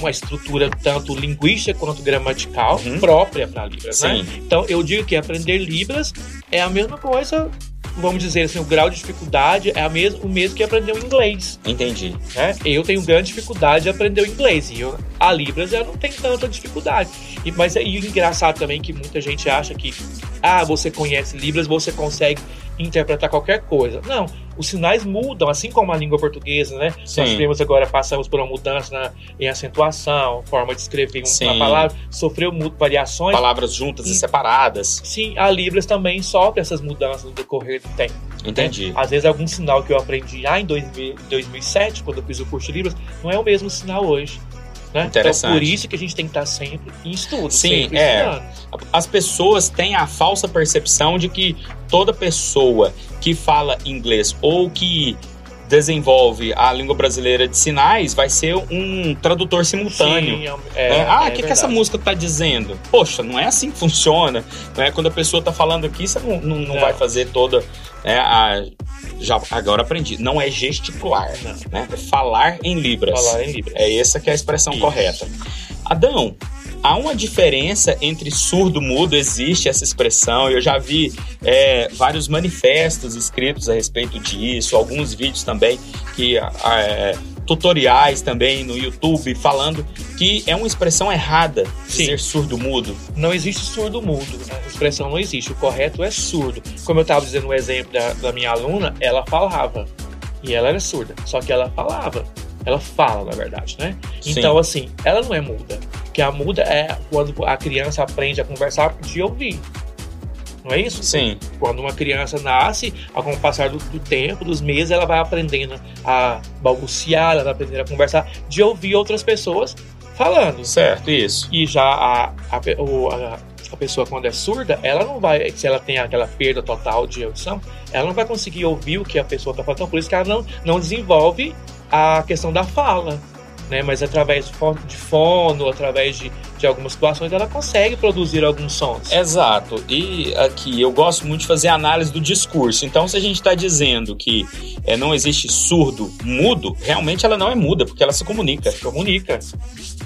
uma estrutura tanto linguística quanto gramatical Uhum. própria para Libras, né? Sim. Então eu digo que aprender Libras é a mesma coisa, vamos dizer assim, o grau de dificuldade é a mes o mesmo que aprender o inglês, Entendi. né? Eu tenho grande dificuldade de aprender o inglês e eu, a Libras eu não tenho tanta dificuldade. E, mas é e engraçado também que muita gente acha que ah, você conhece Libras, você consegue interpretar qualquer coisa. Não, os sinais mudam, assim como a língua portuguesa, né? Sim. Nós temos agora, passamos por uma mudança na, em acentuação, forma de escrever um- uma palavra, sofreu variações. Palavras juntas e Sim. separadas. Sim, a Libras também sofre essas mudanças no decorrer do tempo. Entendi. Às vezes algum sinal que eu aprendi lá em 2000 2007, quando eu fiz o curso de Libras, não é o mesmo sinal hoje. Né? Interessante. Então, por isso que a gente tem que estar sempre em estudo, Sim, sempre é. estudando. As pessoas têm a falsa percepção de que toda pessoa que fala inglês ou que desenvolve a língua brasileira de sinais vai ser um tradutor simultâneo. Sim, é, né? Ah, o é que, que essa música tá dizendo? Poxa, não é assim que funciona. Né? Quando a pessoa tá falando aqui, você não, não, não Não. vai fazer toda. né, a, já, agora aprendi. Não é gesticular, Não. né? É falar em Libras. Falar em Libras. É essa que é a expressão Isso. correta. Adão, há uma diferença entre surdo e mudo, existe essa expressão. Eu já vi é, vários manifestos escritos a respeito disso, alguns vídeos também que é, tutoriais também no YouTube falando que é uma expressão errada Sim. dizer surdo mudo. Não existe surdo mudo, né? a expressão não existe. O correto é surdo. Como eu estava dizendo no exemplo da, da minha aluna, ela falava. E ela era surda. Só que ela falava. Ela fala, na verdade, né? Sim. Então, assim, ela não é muda. Porque a muda é quando a criança aprende a conversar de ouvir. Não é isso? Sim, Quando uma criança nasce, com o passar do, do tempo, dos meses, ela vai aprendendo a balbuciar, ela vai aprendendo a conversar, de ouvir outras pessoas falando. certo, isso. E já a, a, o- a, a pessoa, quando é surda, ela não vai, se ela tem aquela perda total de audição, ela não vai conseguir ouvir o que a pessoa está falando. Então, por isso que ela não, não desenvolve a questão da fala. Né? Mas através de fon- de fono, através de, de algumas situações, ela consegue produzir alguns sons. Exato. E aqui eu gosto muito de fazer análise do discurso. Então, se a gente está dizendo que é, não existe surdo mudo, realmente ela não é muda, porque ela se comunica. Se comunica.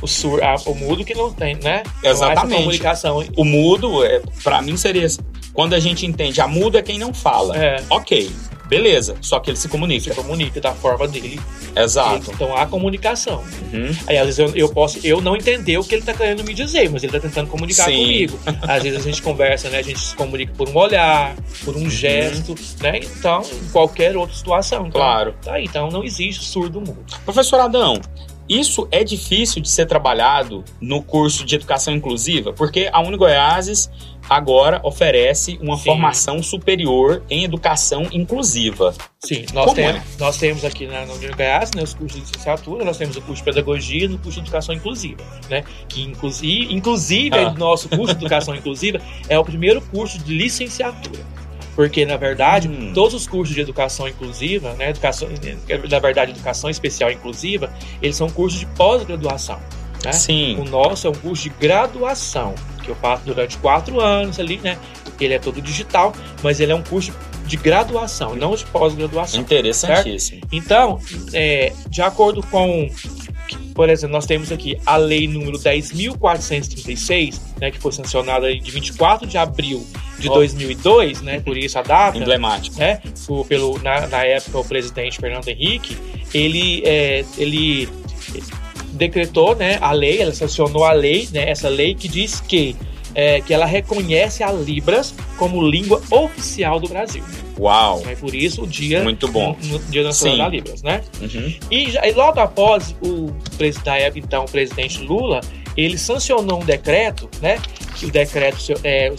O, sur, a- o mudo que não tem, né? Exatamente. comunicação. O mudo, é, para mim, seria quando a gente entende a muda é quem não fala. É, Ok, beleza. Só que ele se se comunica. comunica da forma dele. Exato. Então há comunicação. Uhum. Aí às vezes eu, eu posso eu não entender o que ele tá querendo me dizer, mas ele tá tentando comunicar Sim. comigo. Às vezes a gente conversa, né? A gente se comunica por um olhar, por Uhum. um gesto, né? Então, em qualquer outra situação. Então, Claro. Tá então não existe surdo mudo. Professor Adão, isso é difícil de ser trabalhado no curso de educação inclusiva, porque a Unigoiases agora oferece uma Sim. formação superior em educação inclusiva. Sim, nós, Como temos, é? nós temos aqui na, na União Goiás, né, os cursos de licenciatura, nós temos o curso de pedagogia e o curso de educação inclusiva, né? Que inclusive, inclusive Ah. o nosso curso de educação inclusiva é o primeiro curso de licenciatura. Porque, na verdade, Hum. todos os cursos de educação inclusiva, né, educação, na verdade, educação especial inclusiva, eles são cursos de pós-graduação. Né? Sim. O nosso é um curso de graduação, que eu faço durante quatro anos ali, né? Ele é todo digital, mas ele é um curso de graduação, não de pós-graduação. Interessantíssimo. Então, é, de acordo com, por exemplo, nós temos aqui a lei número 10.436, né, que foi sancionada de 24 de abril de Ó. 2002, né, por isso a data, Emblemático. né, pelo, na, na época o presidente Fernando Henrique, ele, é, ele decretou né, a lei, ela sancionou a lei, né, essa lei que diz que, é, que ela reconhece a Libras como língua oficial do Brasil. Uau. É por isso o dia, Muito bom. no, no dia nacional Sim. da Libras, né? Uhum. E, já- e logo após o presidente então, o presidente Lula, ele sancionou um decreto, né? Que o decreto é o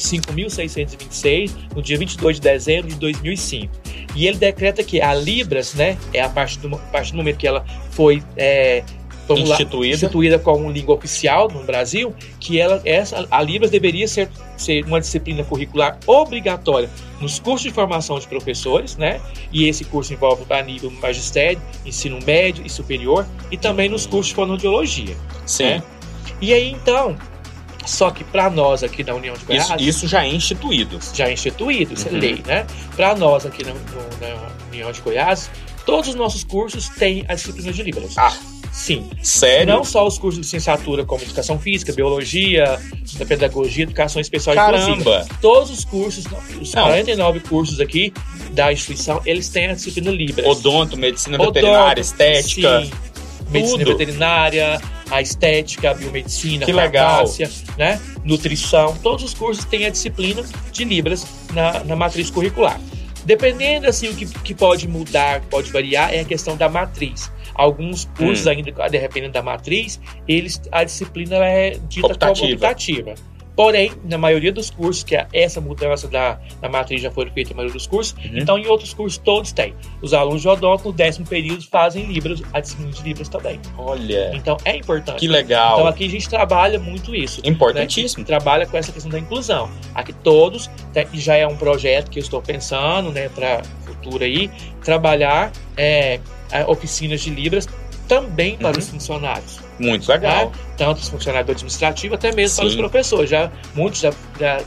5.626, no dia 22 de dezembro de 2005. E ele decreta que a Libras, né? É a partir do, a partir do momento que ela foi é, vamos lá, Instituída. instituída como língua oficial no Brasil, que ela, essa, a Libras deveria ser, ser uma disciplina curricular obrigatória nos cursos de formação de professores, né? E esse curso envolve a nível magistério, ensino médio e superior, e também nos cursos de fonoaudiologia. Sim. É. E aí, então, só que para nós aqui da União de Goiás, Isso, isso já é instituído. já é instituído, isso Uhum. é lei, né? Para nós aqui na, no- na União de Goiás, todos os nossos cursos têm a disciplina de Libras. Ah. Sim. Sério? Não só os cursos de licenciatura, como educação física, biologia, pedagogia, educação especial. Caramba. Todos os cursos, os Não. 49 cursos aqui da instituição, eles têm a disciplina Libras. Odonto, medicina Odonto, veterinária, estética. sim, medicina tudo. veterinária, a estética, a biomedicina, Que a legal. farmácia, né? nutrição. Todos os cursos têm a disciplina de Libras na, na matriz curricular. Dependendo, assim, o que, que pode mudar, pode variar, é a questão da matriz. Alguns cursos, Hum. ainda dependendo da matriz, eles, a disciplina é dita Optativa. como optativa. Porém, na maioria dos cursos, que é essa mudança da, da matriz já foi feita na maioria dos cursos, Uhum. então em outros cursos todos têm. Os alunos de odonto, no décimo período, fazem Libras, a disciplina de Libras também. Olha, Então é importante. que legal. Então aqui a gente trabalha muito isso. Importantíssimo. Né? Trabalha com essa questão da inclusão. Aqui todos, né, e já é um projeto que eu estou pensando, né, para futuro aí, trabalhar é, oficinas de Libras também para Uhum. os funcionários. Muito legal. né? Tanto os funcionários do administrativo, até mesmo para os Sim. professores. Já, muitos já, já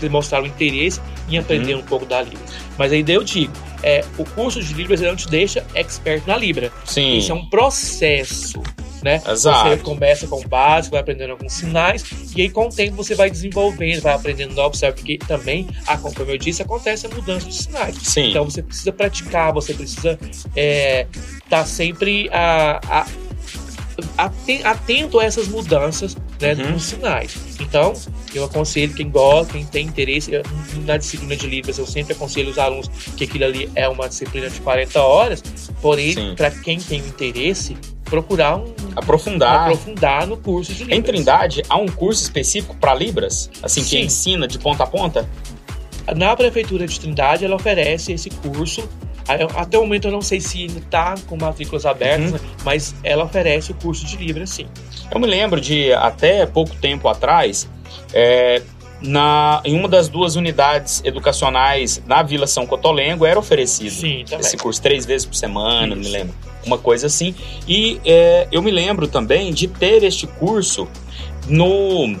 demonstraram interesse em aprender Uhum. um pouco da Libras. Mas ainda eu digo, é, o curso de Libras não te deixa expert na Libra. Sim. Isso é um processo, né? Exato. Você começa com o básico, vai aprendendo alguns sinais, e aí com o tempo você vai desenvolvendo, vai aprendendo novos, sabe? Porque também, ah, como eu disse, acontece a mudança de sinais. Sim. Então você precisa praticar, você precisa estar sempre a, a- aten- atento a essas mudanças né, Uhum. nos sinais. Então, eu aconselho quem gosta, quem tem interesse, eu, na disciplina de Libras, eu sempre aconselho os alunos que aquilo ali é uma disciplina de 40 horas, porém, para quem tem interesse, procurar um, Aprofundar. aprofundar no curso de Libras. Em Trindade, há um curso específico para Libras? Assim, que Sim. ensina de ponta a ponta? Na Prefeitura de Trindade, ela oferece esse curso. Até o momento eu não sei se está com matrículas abertas, Uhum. né, mas ela oferece o curso de Libras, sim. Eu me lembro de, até pouco tempo atrás, é, na, em uma das duas unidades educacionais na Vila São Cotolengo era oferecido Sim, esse curso três vezes por semana, não me Isso. lembro. Uma coisa assim. E é, eu me lembro também de ter este curso no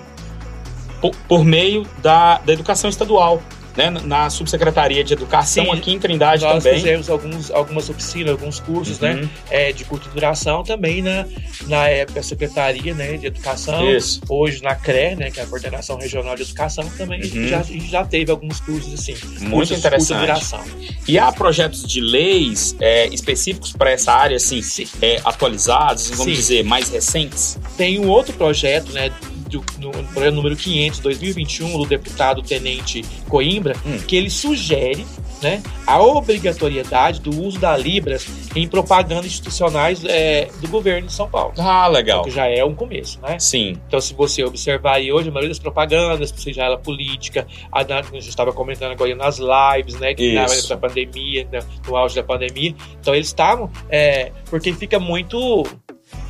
por, por meio da, da educação estadual. Né, na Subsecretaria de Educação Sim, aqui em Trindade Nós também. fizemos alguns, algumas oficinas, alguns cursos, né? Uhum. é, de curta duração também na, na época Secretaria né, de Educação. Isso. Hoje na CRE, né, que é a Coordenação Regional de Educação, também a gente Uhum. já, a gente já teve alguns cursos assim. Muito cursos interessante. duração. E há projetos de leis é, específicos para essa área, assim, Sim. é, atualizados, vamos Sim. dizer, mais recentes? Tem um outro projeto, né, do, no projeto número 500, 2021, do deputado Tenente Coimbra, Hum. que ele sugere né, a obrigatoriedade do uso da Libras em propagandas institucionais é, do governo de São Paulo. Ah, legal. que já é um começo, né? Sim. Então, se você observar aí hoje, a maioria das propagandas, seja ela política, a, a gente estava comentando agora nas lives, né? Que na da pandemia, né, no auge da pandemia. Então, eles estavam. É, porque fica muito.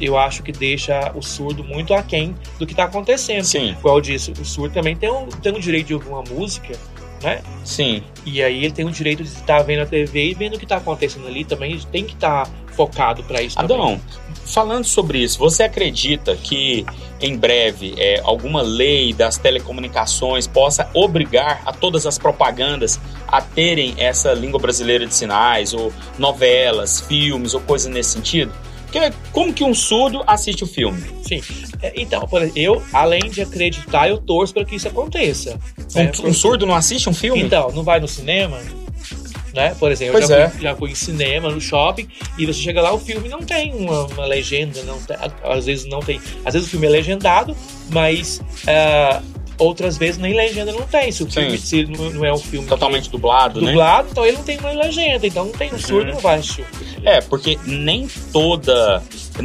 Eu acho que deixa o surdo muito aquém do que está acontecendo. Sim. Igual eu disse, o surdo também tem um, tem um direito de ouvir uma música, né? Sim. E aí ele tem o direito de estar vendo a TV e vendo o que está acontecendo ali também. Tem que estar focado para isso também. Adão, falando sobre isso, você acredita que em breve é, alguma lei das telecomunicações possa obrigar a todas as propagandas a terem essa língua brasileira de sinais, ou novelas, filmes, ou coisa nesse sentido? Porque como que um surdo assiste o filme? Sim. É, Então, por exemplo, eu, além de acreditar, eu torço para que isso aconteça. né? Um, um surdo não assiste um filme? Então, não vai no cinema? Né? Por exemplo, Pois eu já, é. fui, já fui em cinema, no shopping, e você chega lá, o filme não tem uma, uma legenda, não tem- às vezes não tem. Às vezes o filme é legendado, mas ah, outras vezes nem legenda não tem. Se o filme se não não é um filme Totalmente dublado, né? dublado, então ele não tem uma legenda. Então não tem um surdo, não vai assistir. É, porque nem toda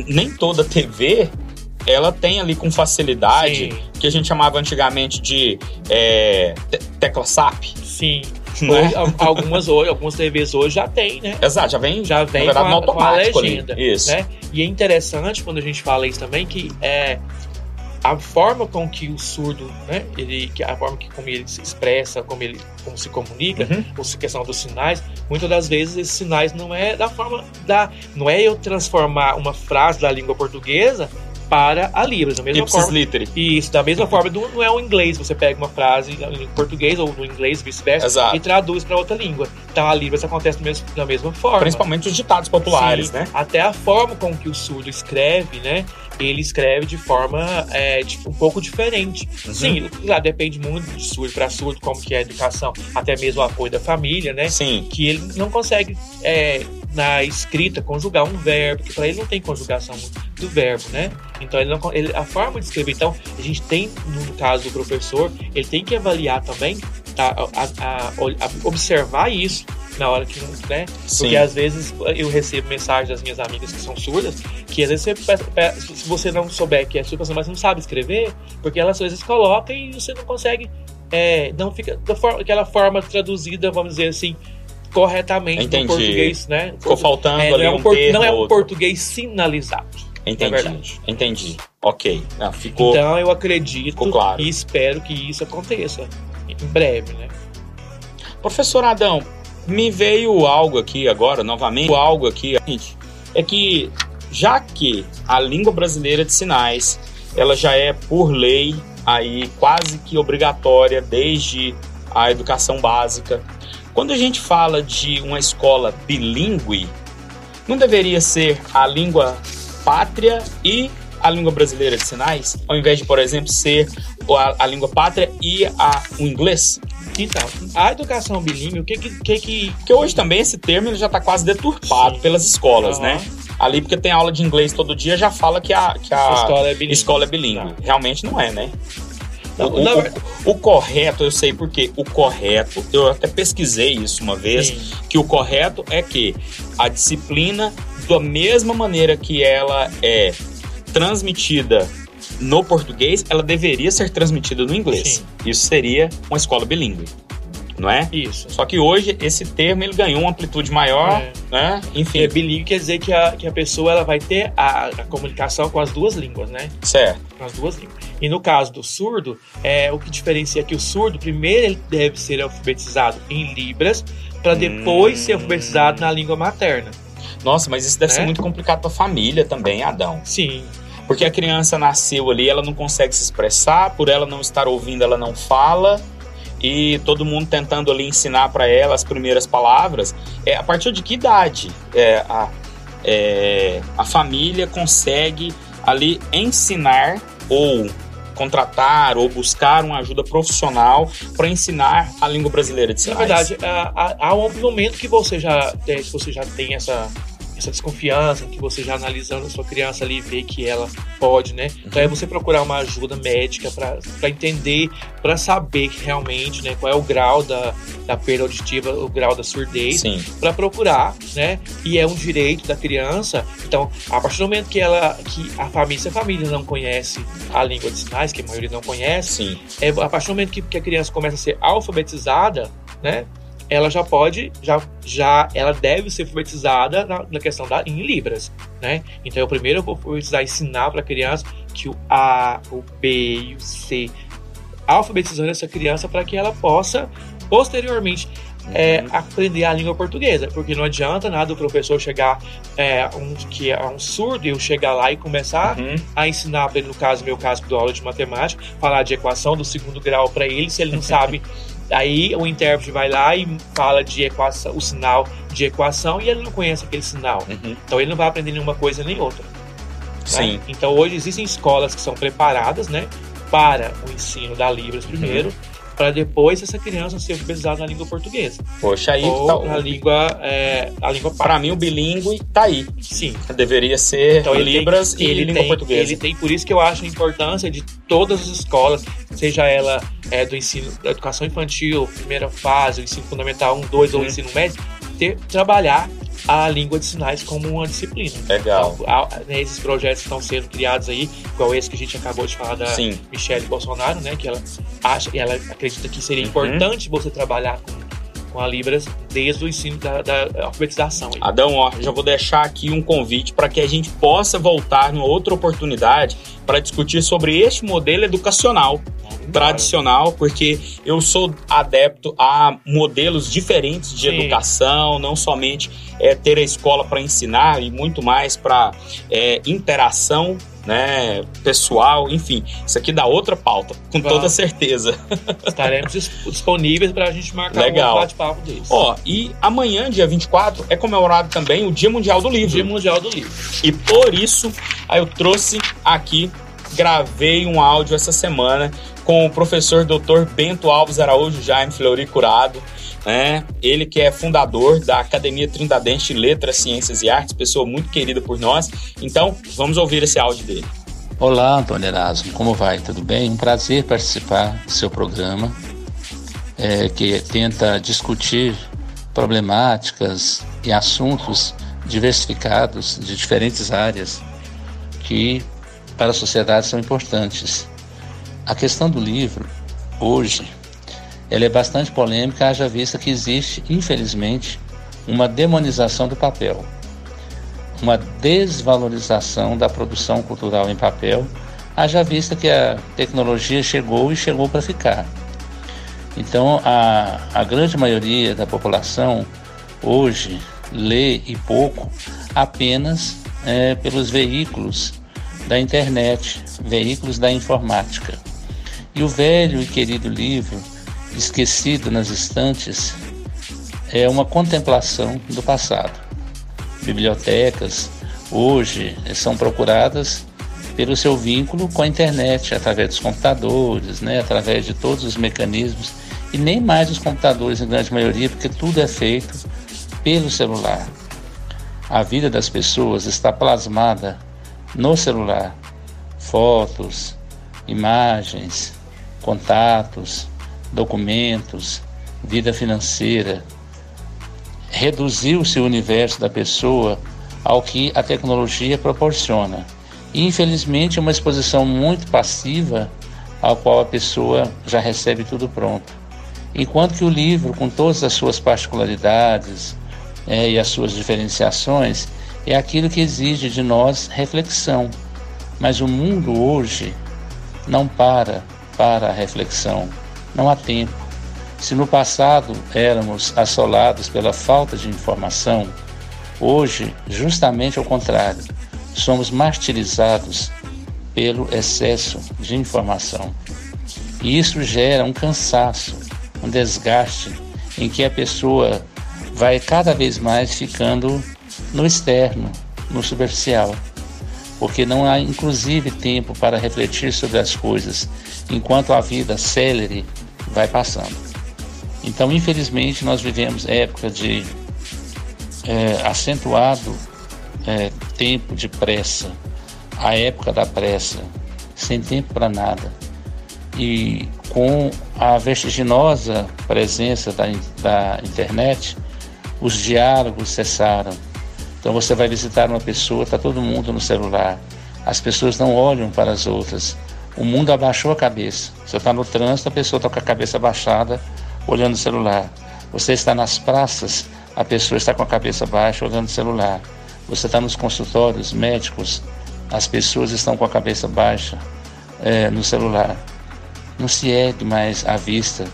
nem toda TV ela tem ali com facilidade Sim. que a gente chamava antigamente de é, te- tecla SAP. Sim. Né? Hoje, al- algumas, hoje, algumas TVs hoje já tem, né? Exato, já vem, já vem na verdade, com, a, com a legenda. ali. Isso. Né? E é interessante quando a gente fala isso também que é a forma com que o surdo, né, ele, a forma que como ele se expressa, como ele como se comunica, Uhum. ou se questão dos sinais, muitas das vezes esses sinais não é da forma da, não é eu transformar uma frase da língua portuguesa para a Libras, da mesma Ipsis forma. literi. Isso, da mesma forma, não, não é o inglês, você pega uma frase em português ou no inglês, vice-versa, e traduz para outra língua. Então a Libras acontece do mesmo- da mesma forma. Principalmente os ditados populares, Sim, né? Até a forma com que o surdo escreve, né? Ele escreve de forma é, tipo, um pouco diferente. Uhum. Sim, lá depende muito de surdo para surdo, como que é a educação, até mesmo o apoio da família, né? Sim. Que ele não consegue, é, na escrita, conjugar um verbo, que para ele não tem conjugação do verbo, né? Então ele não, ele- a forma de escrever, então a gente tem, no caso do professor, ele tem que avaliar também, tá, a- a- a- observar isso na hora que, né? Sim. Porque às vezes eu recebo mensagens das minhas amigas que são surdas, que às vezes você, se você não souber que é surda, mas não sabe escrever, porque elas às vezes colocam e você não consegue, é, não fica da forma, aquela forma traduzida, vamos dizer assim, corretamente Entendi. no português, né? Ficou faltando É, ali não, é um um por- termo não é um outro. português sinalizado. Entendi. é. Entendi. Ok. Ah, ficou. Então eu acredito claro. e espero que isso aconteça em breve, né? Professor Adão, Me veio algo aqui agora, novamente, algo aqui, é que já que a língua brasileira de sinais, ela já é por lei aí quase que obrigatória desde a educação básica. Quando a gente fala de uma escola bilíngue, não deveria ser a língua pátria e a língua brasileira de sinais, ao invés de, por exemplo, ser a, a língua pátria e a, o inglês? Então, a educação bilíngue, o que que... que, que... Porque hoje também esse termo já está quase deturpado Sim. pelas escolas, uhum. né? Ali, porque tem aula de inglês todo dia, já fala que a, que a escola é bilíngue. Escola é bilíngue. Tá. Realmente não é, né? Não, o, o, o, correto, eu sei porque o correto, eu até pesquisei isso uma vez, Sim. que o correto é que a disciplina, da mesma maneira que ela é transmitida no português, ela deveria ser transmitida no inglês. Sim. Isso seria uma escola bilíngue. Não é? Isso. Só que hoje esse termo ele ganhou uma amplitude maior, é. né? Enfim. É, bilíngue quer dizer que a, que a pessoa ela vai ter a, a comunicação com as duas línguas, né? Certo. Com as duas línguas. E no caso do surdo, é, o que diferencia é que o surdo, primeiro ele deve ser alfabetizado em Libras, para depois hum. ser alfabetizado na língua materna. Nossa, mas isso deve né? ser muito complicado para a família também, Adão. Sim. Porque a criança nasceu ali, ela não consegue se expressar, por ela não estar ouvindo, ela não fala. E todo mundo tentando ali ensinar para ela as primeiras palavras. É, a partir de que idade é, a, é, a família consegue ali ensinar ou contratar ou buscar uma ajuda profissional para ensinar a língua brasileira de sinais? Na verdade, há, há um momento que você já, você já tem essa essa desconfiança, que você já analisando a sua criança ali vê que ela pode, né? Então é você procurar uma ajuda médica para entender, para saber realmente, né, qual é o grau da, da perda auditiva, o grau da surdez, para procurar, né? E é um direito da criança. Então, a partir do momento que ela, que a família, se a família não conhece a língua de sinais, que a maioria não conhece, Sim. é a partir do momento que, que a criança começa a ser alfabetizada, né? Ela já pode, já, já ela deve ser alfabetizada na, na questão da em libras, né? Então eu primeiro vou alfabetizar, ensinar para a criança que o A, o B e o C, alfabetizando essa criança para que ela possa posteriormente é, uhum. aprender a língua portuguesa, porque não adianta nada o professor chegar é, um, que é um surdo e eu chegar lá e começar uhum. a ensinar para ele, no caso, meu caso, do aula de matemática, falar de equação do segundo grau para ele, se ele não sabe Aí o intérprete vai lá e fala de equação, o sinal de equação e ele não conhece aquele sinal. Uhum. Então ele não vai aprender nenhuma coisa nem outra. Né? Sim. Então hoje existem escolas que são preparadas, né, para o ensino da Libras primeiro. Uhum para depois essa criança ser alfabetizada na língua portuguesa. Poxa, aí ou tá... na língua, é, a língua Para mim o bilíngue tá aí. Sim. Deveria ser então, libras tem, e ele língua tem, portuguesa. Ele tem, por isso que eu acho a importância de todas as escolas, seja ela é, do ensino, da educação infantil, primeira fase, o ensino fundamental 1, 2 ou o ensino médio, ter, trabalhar a língua de sinais como uma disciplina. Legal. Então, né, esses projetos estão sendo criados aí, igual esse que a gente acabou de falar da Sim. Michelle Bolsonaro, né? Que ela acha, ela acredita que seria uhum. importante você trabalhar com com a Libras desde o ensino da, da alfabetização. Adão, ó, já vou deixar aqui um convite para que a gente possa voltar numa outra oportunidade para discutir sobre este modelo educacional tradicional, porque eu sou adepto a modelos diferentes de Sim. educação, não somente é, ter a escola para ensinar e muito mais para é, interação né, pessoal, enfim, isso aqui dá outra pauta, com toda certeza. Estaremos disponíveis para a gente marcar Legal. um bate-papo desse. Ó, e amanhã, dia 24, é comemorado também o Dia Mundial do Livro. Dia Mundial do Livro. E por isso, aí eu trouxe aqui, gravei um áudio essa semana com o professor Dr. Bento Alves Araújo Jaime Fleury Curado, né? Ele que é fundador da Academia Trindadense de Letras, Ciências e Artes, pessoa muito querida por nós. Então, vamos ouvir esse áudio dele. Olá, Antônio Erasmo, como vai? Tudo bem? Um prazer participar do seu programa, é, que tenta discutir problemáticas e assuntos diversificados de diferentes áreas que para a sociedade são importantes. A questão do livro, hoje, ela é bastante polêmica, haja vista que existe, infelizmente, uma demonização do papel, uma desvalorização da produção cultural em papel, haja vista que a tecnologia chegou e chegou para ficar. Então, a, a grande maioria da população hoje lê e pouco apenas é, pelos veículos da internet, veículos da informática. E o velho e querido livro, esquecido nas estantes, é uma contemplação do passado. Bibliotecas hoje são procuradas pelo seu vínculo com a internet, através dos computadores, né, através de todos os mecanismos, e nem mais os computadores em grande maioria, porque tudo é feito pelo celular. A vida das pessoas está plasmada no celular. Fotos, imagens, contatos, documentos, vida financeira. Reduziu-se o universo da pessoa ao que a tecnologia proporciona. E, infelizmente, uma exposição muito passiva ao qual a pessoa já recebe tudo pronto. Enquanto que o livro, com todas as suas particularidades é, e as suas diferenciações, é aquilo que exige de nós reflexão. Mas o mundo hoje não para para a reflexão, não há tempo. Se no passado éramos assolados pela falta de informação, hoje, justamente ao contrário, somos martirizados pelo excesso de informação. E isso gera um cansaço, um desgaste em que a pessoa vai cada vez mais ficando no externo, no superficial, porque não há inclusive tempo para refletir sobre as coisas, enquanto a vida célere vai passando. Então, infelizmente, nós vivemos época de é, acentuado é, tempo de pressa, a época da pressa, sem tempo para nada. E com a vertiginosa presença da, da internet, os diálogos cessaram. Então você vai visitar uma pessoa, está todo mundo no celular. As pessoas não olham para as outras. O mundo abaixou a cabeça. Você está no trânsito, a pessoa está com a cabeça baixada, olhando o celular. Você está nas praças, a pessoa está com a cabeça baixa, olhando o celular. Você está nos consultórios médicos, as pessoas estão com a cabeça baixa é, no celular. Não se ergue mais a vista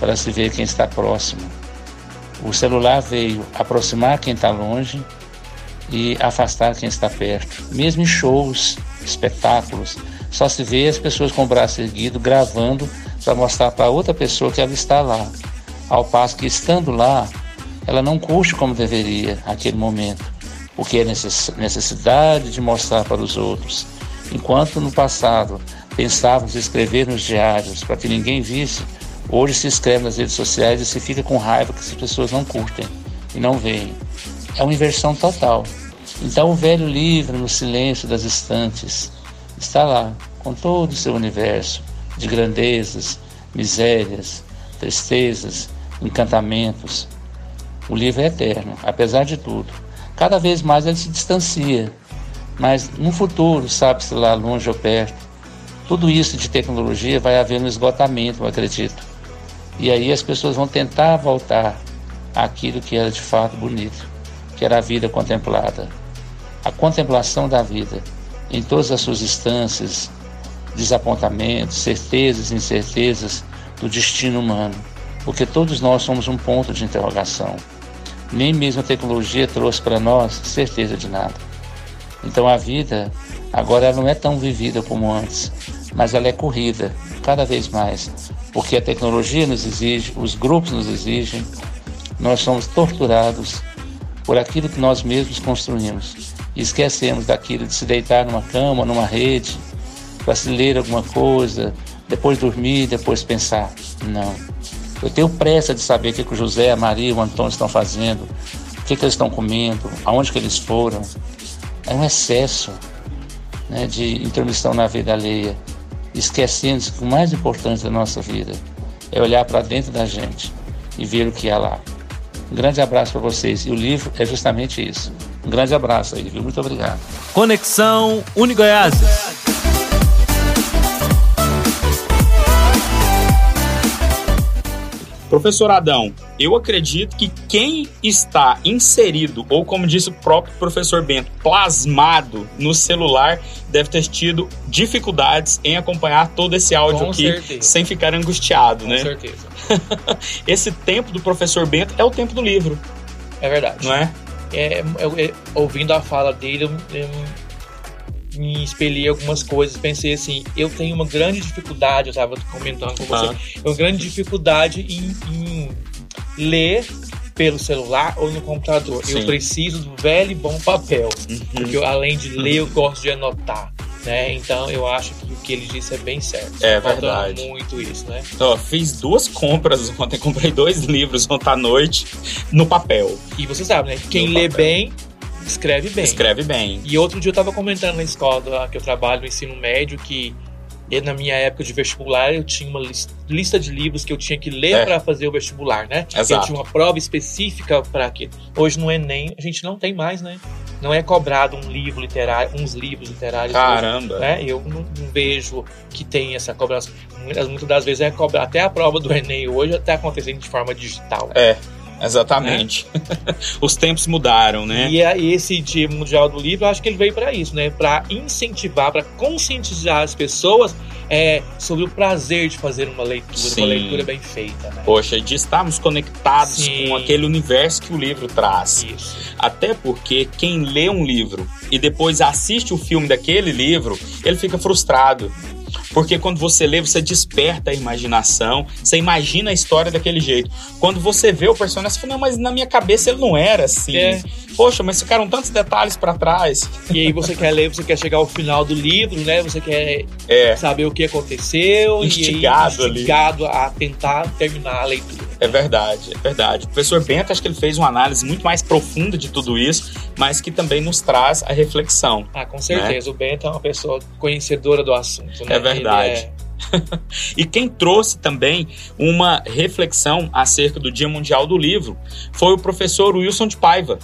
para se ver quem está próximo. O celular veio aproximar quem está longe e afastar quem está perto. Mesmo em shows, espetáculos, só se vê as pessoas com o braço erguido gravando para mostrar para outra pessoa que ela está lá. Ao passo que estando lá, ela não curte como deveria aquele momento, porque é necessidade de mostrar para os outros. Enquanto no passado pensávamos escrever nos diários para que ninguém visse, hoje se escreve nas redes sociais e se fica com raiva que as pessoas não curtem e não veem. É uma inversão total. Então o velho livro no silêncio das estantes está lá, com todo o seu universo de grandezas, misérias, tristezas, encantamentos, o livro é eterno, apesar de tudo. Cada vez mais ele se distancia, mas no futuro, sabe-se lá longe ou perto, tudo isso de tecnologia vai haver um esgotamento, eu acredito. E aí as pessoas vão tentar voltar àquilo que era de fato bonito, que era a vida contemplada. A contemplação da vida em todas as suas instâncias, desapontamentos, certezas e incertezas do destino humano, porque todos nós somos um ponto de interrogação. Nem mesmo a tecnologia trouxe para nós certeza de nada. Então a vida agora não é tão vivida como antes, mas ela é corrida cada vez mais, porque a tecnologia nos exige, os grupos nos exigem, nós somos torturados por aquilo que nós mesmos construímos. E esquecemos daquilo de se deitar numa cama, numa rede, para se ler alguma coisa, depois dormir, depois pensar. Não. Eu tenho pressa de saber o que, que o José, a Maria, o Antônio estão fazendo, o que, que eles estão comendo, aonde que eles foram. É um excesso né, de intromissão na vida alheia, esquecendo que o mais importante da nossa vida é olhar para dentro da gente e ver o que há lá. Um grande abraço para vocês. E o livro é justamente isso. Um grande abraço aí, viu? Muito obrigado. Conexão Unigoiáses. Professor Adão, eu acredito que quem está inserido, ou como disse o próprio professor Bento, plasmado no celular, deve ter tido dificuldades em acompanhar todo esse áudio Com aqui certeza. sem ficar angustiado, Com né? certeza. Esse tempo do professor Bento é o tempo do livro, É verdade. não é? É, eu- eu- ouvindo a fala dele, eu, eu me espelhei algumas coisas. Pensei assim: eu tenho uma grande dificuldade, eu estava comentando com você, Ah. uma grande dificuldade em, em ler pelo celular ou no computador. Sim. Eu preciso do velho e bom papel, porque eu, além de ler, eu gosto de anotar. Né? Então eu acho que o que ele disse é bem certo. É Falta verdade. muito isso, né? Ó, fiz duas compras ontem, comprei dois livros ontem à noite no papel. E você sabe, né? Quem No lê papel. bem, escreve bem. Escreve bem. E outro dia eu tava comentando na escola que eu trabalho no ensino médio que eu, na minha época de vestibular eu tinha uma lis- lista de livros que eu tinha que ler É. para fazer o vestibular, né? Exato. Eu tinha uma prova específica para aquilo. Hoje no Enem a gente não tem mais, né? Não é cobrado um livro literário, uns livros literários. Caramba. Né? Eu não, não vejo que tem essa cobrança. Muitas, muitas das vezes é cobrado. Até a prova do Enem hoje está acontecendo de forma digital. É, exatamente. Os tempos mudaram, né? E esse Dia Mundial do Livro, eu acho que ele veio para isso, né? Para incentivar, para conscientizar as pessoas é, sobre o prazer de fazer uma leitura, Sim. uma leitura bem feita, né? Poxa, de estarmos conectados Sim. com aquele universo que o livro traz. Isso. Até porque quem lê um livro e depois assiste o filme daquele livro, ele fica frustrado. Porque quando você lê, você desperta a imaginação, você imagina a história daquele jeito. Quando você vê o personagem, você fala, não, mas na minha cabeça ele não era assim. É. Poxa, mas ficaram tantos detalhes pra trás. E aí você quer ler, você quer chegar ao final do livro, né? Você quer É, saber o que aconteceu Instigado e aí, ali. instigado a tentar terminar a leitura. é verdade, é verdade. O professor Bento, acho que ele fez uma análise muito mais profunda de tudo isso, mas que também nos traz a reflexão. Ah, com certeza. O Bento é uma pessoa conhecedora do assunto, né? É verdade. Ele E quem trouxe também uma reflexão acerca do Dia Mundial do Livro foi o professor Wilson de Paiva.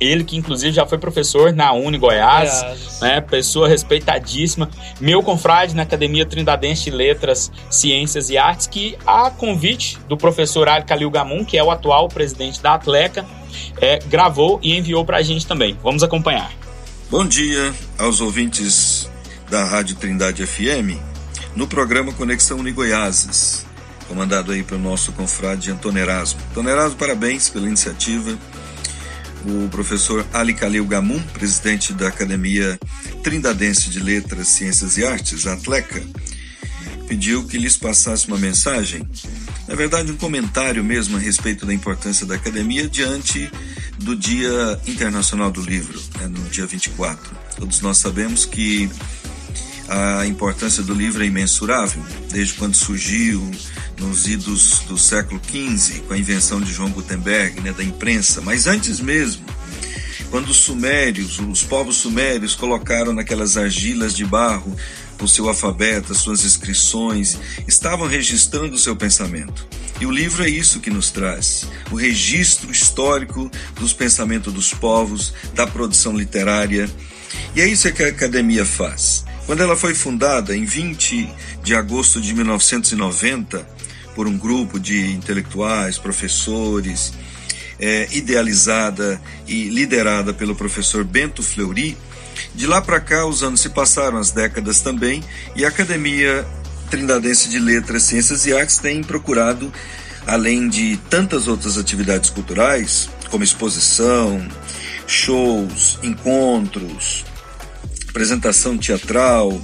Ele que inclusive já foi professor na Uni Goiás, Goiás. né, pessoa respeitadíssima, meu confrade na Academia Trindadense de Letras, Ciências e Artes, que a convite do professor Ali Calil Gamum, que é o atual presidente da Atleca, é, gravou e enviou para a gente também. Vamos acompanhar. Bom dia aos ouvintes da Rádio Trindade FM, no programa Conexão Unigoiases, comandado aí pelo nosso confrade Antônio Erasmo. Antônio Erasmo, parabéns pela iniciativa. O professor Ali Khalil Gamum, presidente da Academia Trindadense de Letras, Ciências e Artes, Atleca, pediu que lhes passasse uma mensagem, na verdade um comentário mesmo a respeito da importância da academia diante do Dia Internacional do Livro, né, no dia 24. Todos nós sabemos que a importância do livro é imensurável, desde quando surgiu nos idos do século XV, com a invenção de João Gutenberg, né, da imprensa, mas antes mesmo, quando os sumérios, os povos sumérios colocaram naquelas argilas de barro o seu alfabeto, as suas inscrições, estavam registrando o seu pensamento. E o livro é isso que nos traz: o registro histórico dos pensamentos dos povos, da produção literária. E é isso que a academia faz. Quando ela foi fundada em 20 de agosto de 1990 por um grupo de intelectuais, professores, é, idealizada e liderada pelo professor Bento Fleury, de lá para cá os anos se passaram, as décadas também, e a Academia Trindadense de Letras, Ciências e Artes tem procurado, além de tantas outras atividades culturais, como exposição, shows, encontros, apresentação teatral,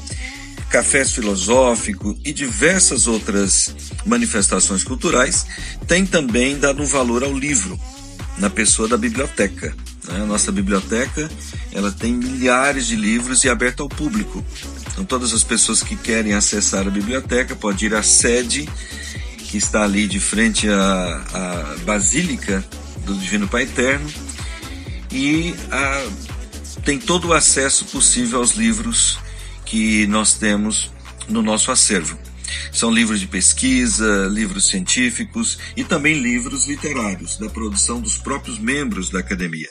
cafés filosóficos e diversas outras manifestações culturais, tem também dado um valor ao livro, na pessoa da biblioteca. né? A nossa biblioteca ela tem milhares de livros e é aberta ao público. Então todas as pessoas que querem acessar a biblioteca podem ir à sede que está ali de frente à, à Basílica do Divino Pai Eterno e a, tem todo o acesso possível aos livros que nós temos no nosso acervo. São livros de pesquisa, livros científicos e também livros literários da produção dos próprios membros da academia.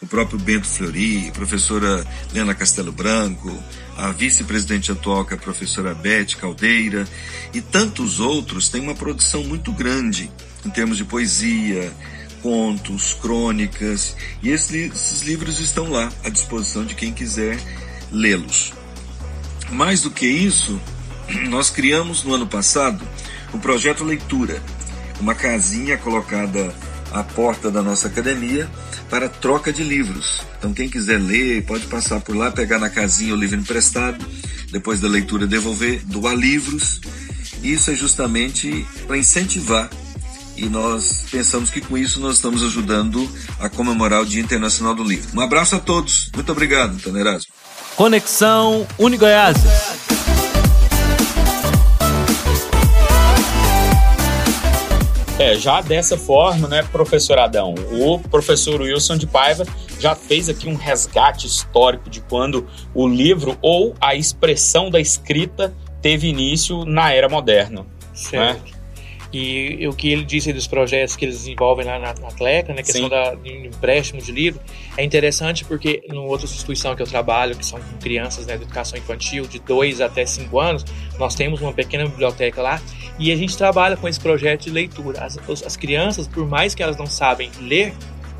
O próprio Bento Fleury, a professora Lena Castelo Branco, a vice-presidente atual, que é a professora Beth Caldeira, e tantos outros, têm uma produção muito grande em termos de poesia, contos, crônicas, e esses livros estão lá à disposição de quem quiser lê-los. Mais do que isso, nós criamos no ano passado o projeto Leitura, uma casinha colocada à porta da nossa academia para troca de livros. Então, quem quiser ler, pode passar por lá, pegar na casinha o livro emprestado, depois da leitura devolver, doar livros. Isso é justamente para incentivar e nós pensamos que com isso nós estamos ajudando a comemorar o Dia Internacional do Livro. Um abraço a todos. Muito obrigado, Antônio Erasmo. Conexão Unigoiás. É, já dessa forma, né, professor Adão, o professor Wilson de Paiva já fez aqui um resgate histórico de quando o livro ou a expressão da escrita teve início na era moderna. Né? Certo. Né? E o que ele disse dos projetos que eles desenvolvem lá na, na né, questão da, de empréstimo de livro, é interessante porque em outra instituição que eu trabalho, que são crianças né, de educação infantil, de 2 até 5 anos, nós temos uma pequena biblioteca lá e a gente trabalha com esse projeto de leitura. As, as crianças, por mais que elas não sabem ler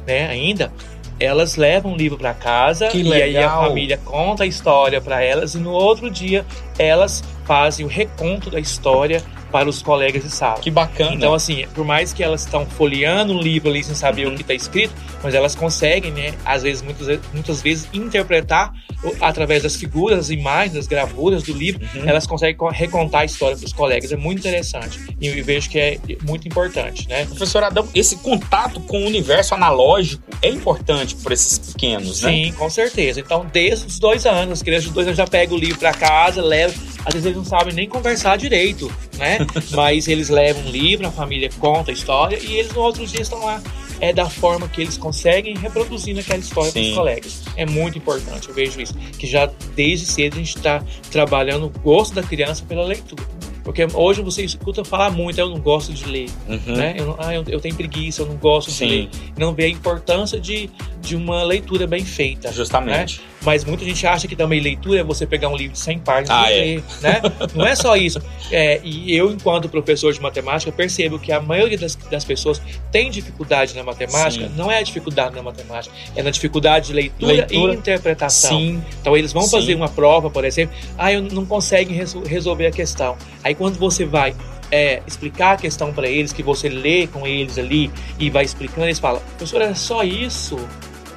né, ainda, elas levam o livro para casa que e legal. aí a família conta a história para elas e no outro dia elas fazem o reconto da história para os colegas de sala. Que bacana. Então, assim, por mais que elas estão folheando um livro ali sem saber uhum. o que está escrito, mas elas conseguem, né, às vezes, muitas, muitas vezes, interpretar através das figuras, das imagens, das gravuras do livro, uhum. elas conseguem recontar a história para os colegas. É muito interessante. E eu vejo que é muito importante, né? Professor Adão, esse contato com o universo analógico é importante para esses pequenos, né? Sim, com certeza. Então, desde os dois anos, as crianças de dois anos já pegam o livro para casa, levam. Às vezes eles não sabem nem conversar direito, né? Mas eles levam um livro, a família conta a história e eles no outro dia estão lá é da forma que eles conseguem reproduzir naquela história com os colegas. É muito importante, eu vejo isso. Que já desde cedo a gente está trabalhando o gosto da criança pela leitura. Porque hoje você escuta falar muito, eu não gosto de ler, uhum. né? Eu, ah, eu, eu, tenho preguiça, eu não gosto Sim. de ler. Não vê a importância de, de uma leitura bem feita. Justamente. Né? Mas muita gente acha que também leitura é você pegar um livro de 100 páginas ah, e é. ler, né? Não é só isso. É, e eu, enquanto professor de matemática, percebo que a maioria das, das pessoas tem dificuldade na matemática. Sim. Não é a dificuldade na matemática, é na dificuldade de leitura, leitura. e interpretação. Sim. Então eles vão Sim. fazer uma prova, por exemplo, ah, eu não conseguem resolver a questão. Aí quando você vai é, explicar a questão para eles, que você lê com eles ali e vai explicando, eles falam, professor, é só isso?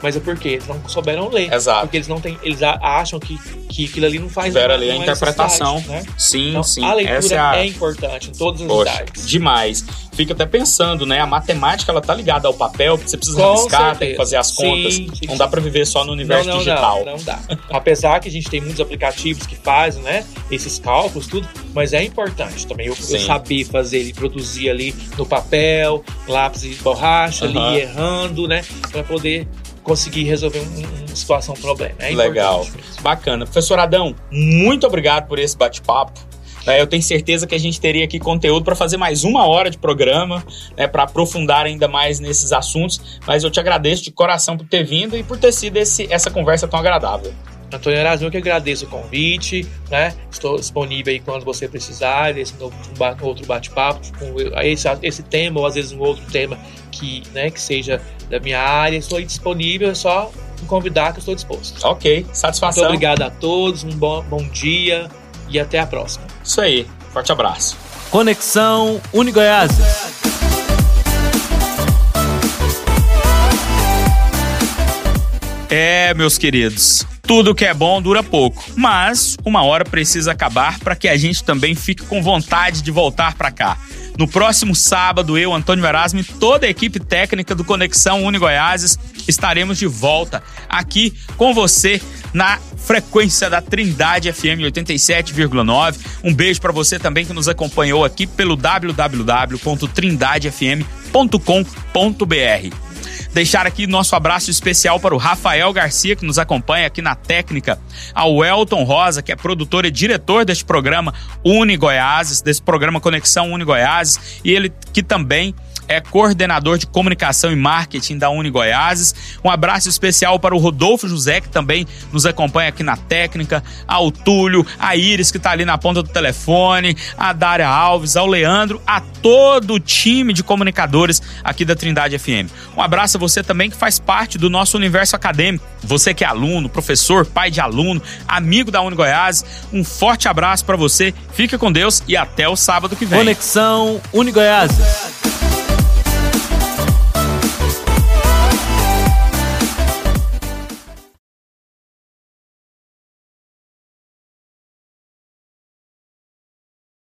Mas é porque eles não souberam ler. Exato. Porque eles não têm, eles acham que, que aquilo ali não faz Tiveram ali a interpretação. Né? Sim, então, sim. A leitura Essa é, a... é importante em todas as Poxa, idades. Demais. Fica até pensando, né? A matemática ela tá ligada ao papel, porque você precisa Com riscar, certeza. tem que fazer as contas. Sim, sim, não dá para viver só no universo não, não, digital. Não, não dá. Apesar que a gente tem muitos aplicativos que fazem, né? Esses cálculos, tudo, mas é importante também eu, eu saber fazer ele produzir ali no papel, lápis e borracha, uhum. ali errando, né? Para poder conseguir resolver um, uma situação, um problema. É Legal, bacana. Professor Adão, muito obrigado por esse bate-papo. É, eu tenho certeza que a gente teria aqui conteúdo para fazer mais uma hora de programa, né, para aprofundar ainda mais nesses assuntos. Mas eu te agradeço de coração por ter vindo e por ter sido esse, essa conversa tão agradável. Antônio Erasmo, eu que agradeço o convite, né? Estou disponível aí quando você precisar, desse novo, outro bate-papo, com esse, esse tema ou às vezes um outro tema que, né, que seja da minha área. Estou disponível, é só me convidar que eu estou disposto. Ok, satisfação. Muito obrigado a todos, um bom, bom dia e até a próxima. Isso aí, forte abraço. Conexão Unigoiás. É, meus queridos, tudo que é bom dura pouco, mas uma hora precisa acabar para que a gente também fique com vontade de voltar para cá. No próximo sábado, eu, Antônio Erasmo e toda a equipe técnica do Conexão Uni Goiáses estaremos de volta aqui com você na frequência da Trindade FM 87,9. Um beijo para você também que nos acompanhou aqui pelo www.trindadefm.com.br. Deixar aqui nosso abraço especial para o Rafael Garcia, que nos acompanha aqui na técnica, ao Elton Rosa, que é produtor e diretor deste programa Uni Goiás, desse programa Conexão Uni Goiás, e ele que também é coordenador de comunicação e marketing da Uni Goiáses. Um abraço especial para o Rodolfo José, que também nos acompanha aqui na técnica, ao Túlio, a Iris, que está ali na ponta do telefone, a Dária Alves, ao Leandro, a todo o time de comunicadores aqui da Trindade FM. Um abraço a você também que faz parte do nosso universo acadêmico. Você que é aluno, professor, pai de aluno, amigo da Uni Goiás, um forte abraço para você. Fica com Deus e até o sábado que vem. Conexão Uni Goiás.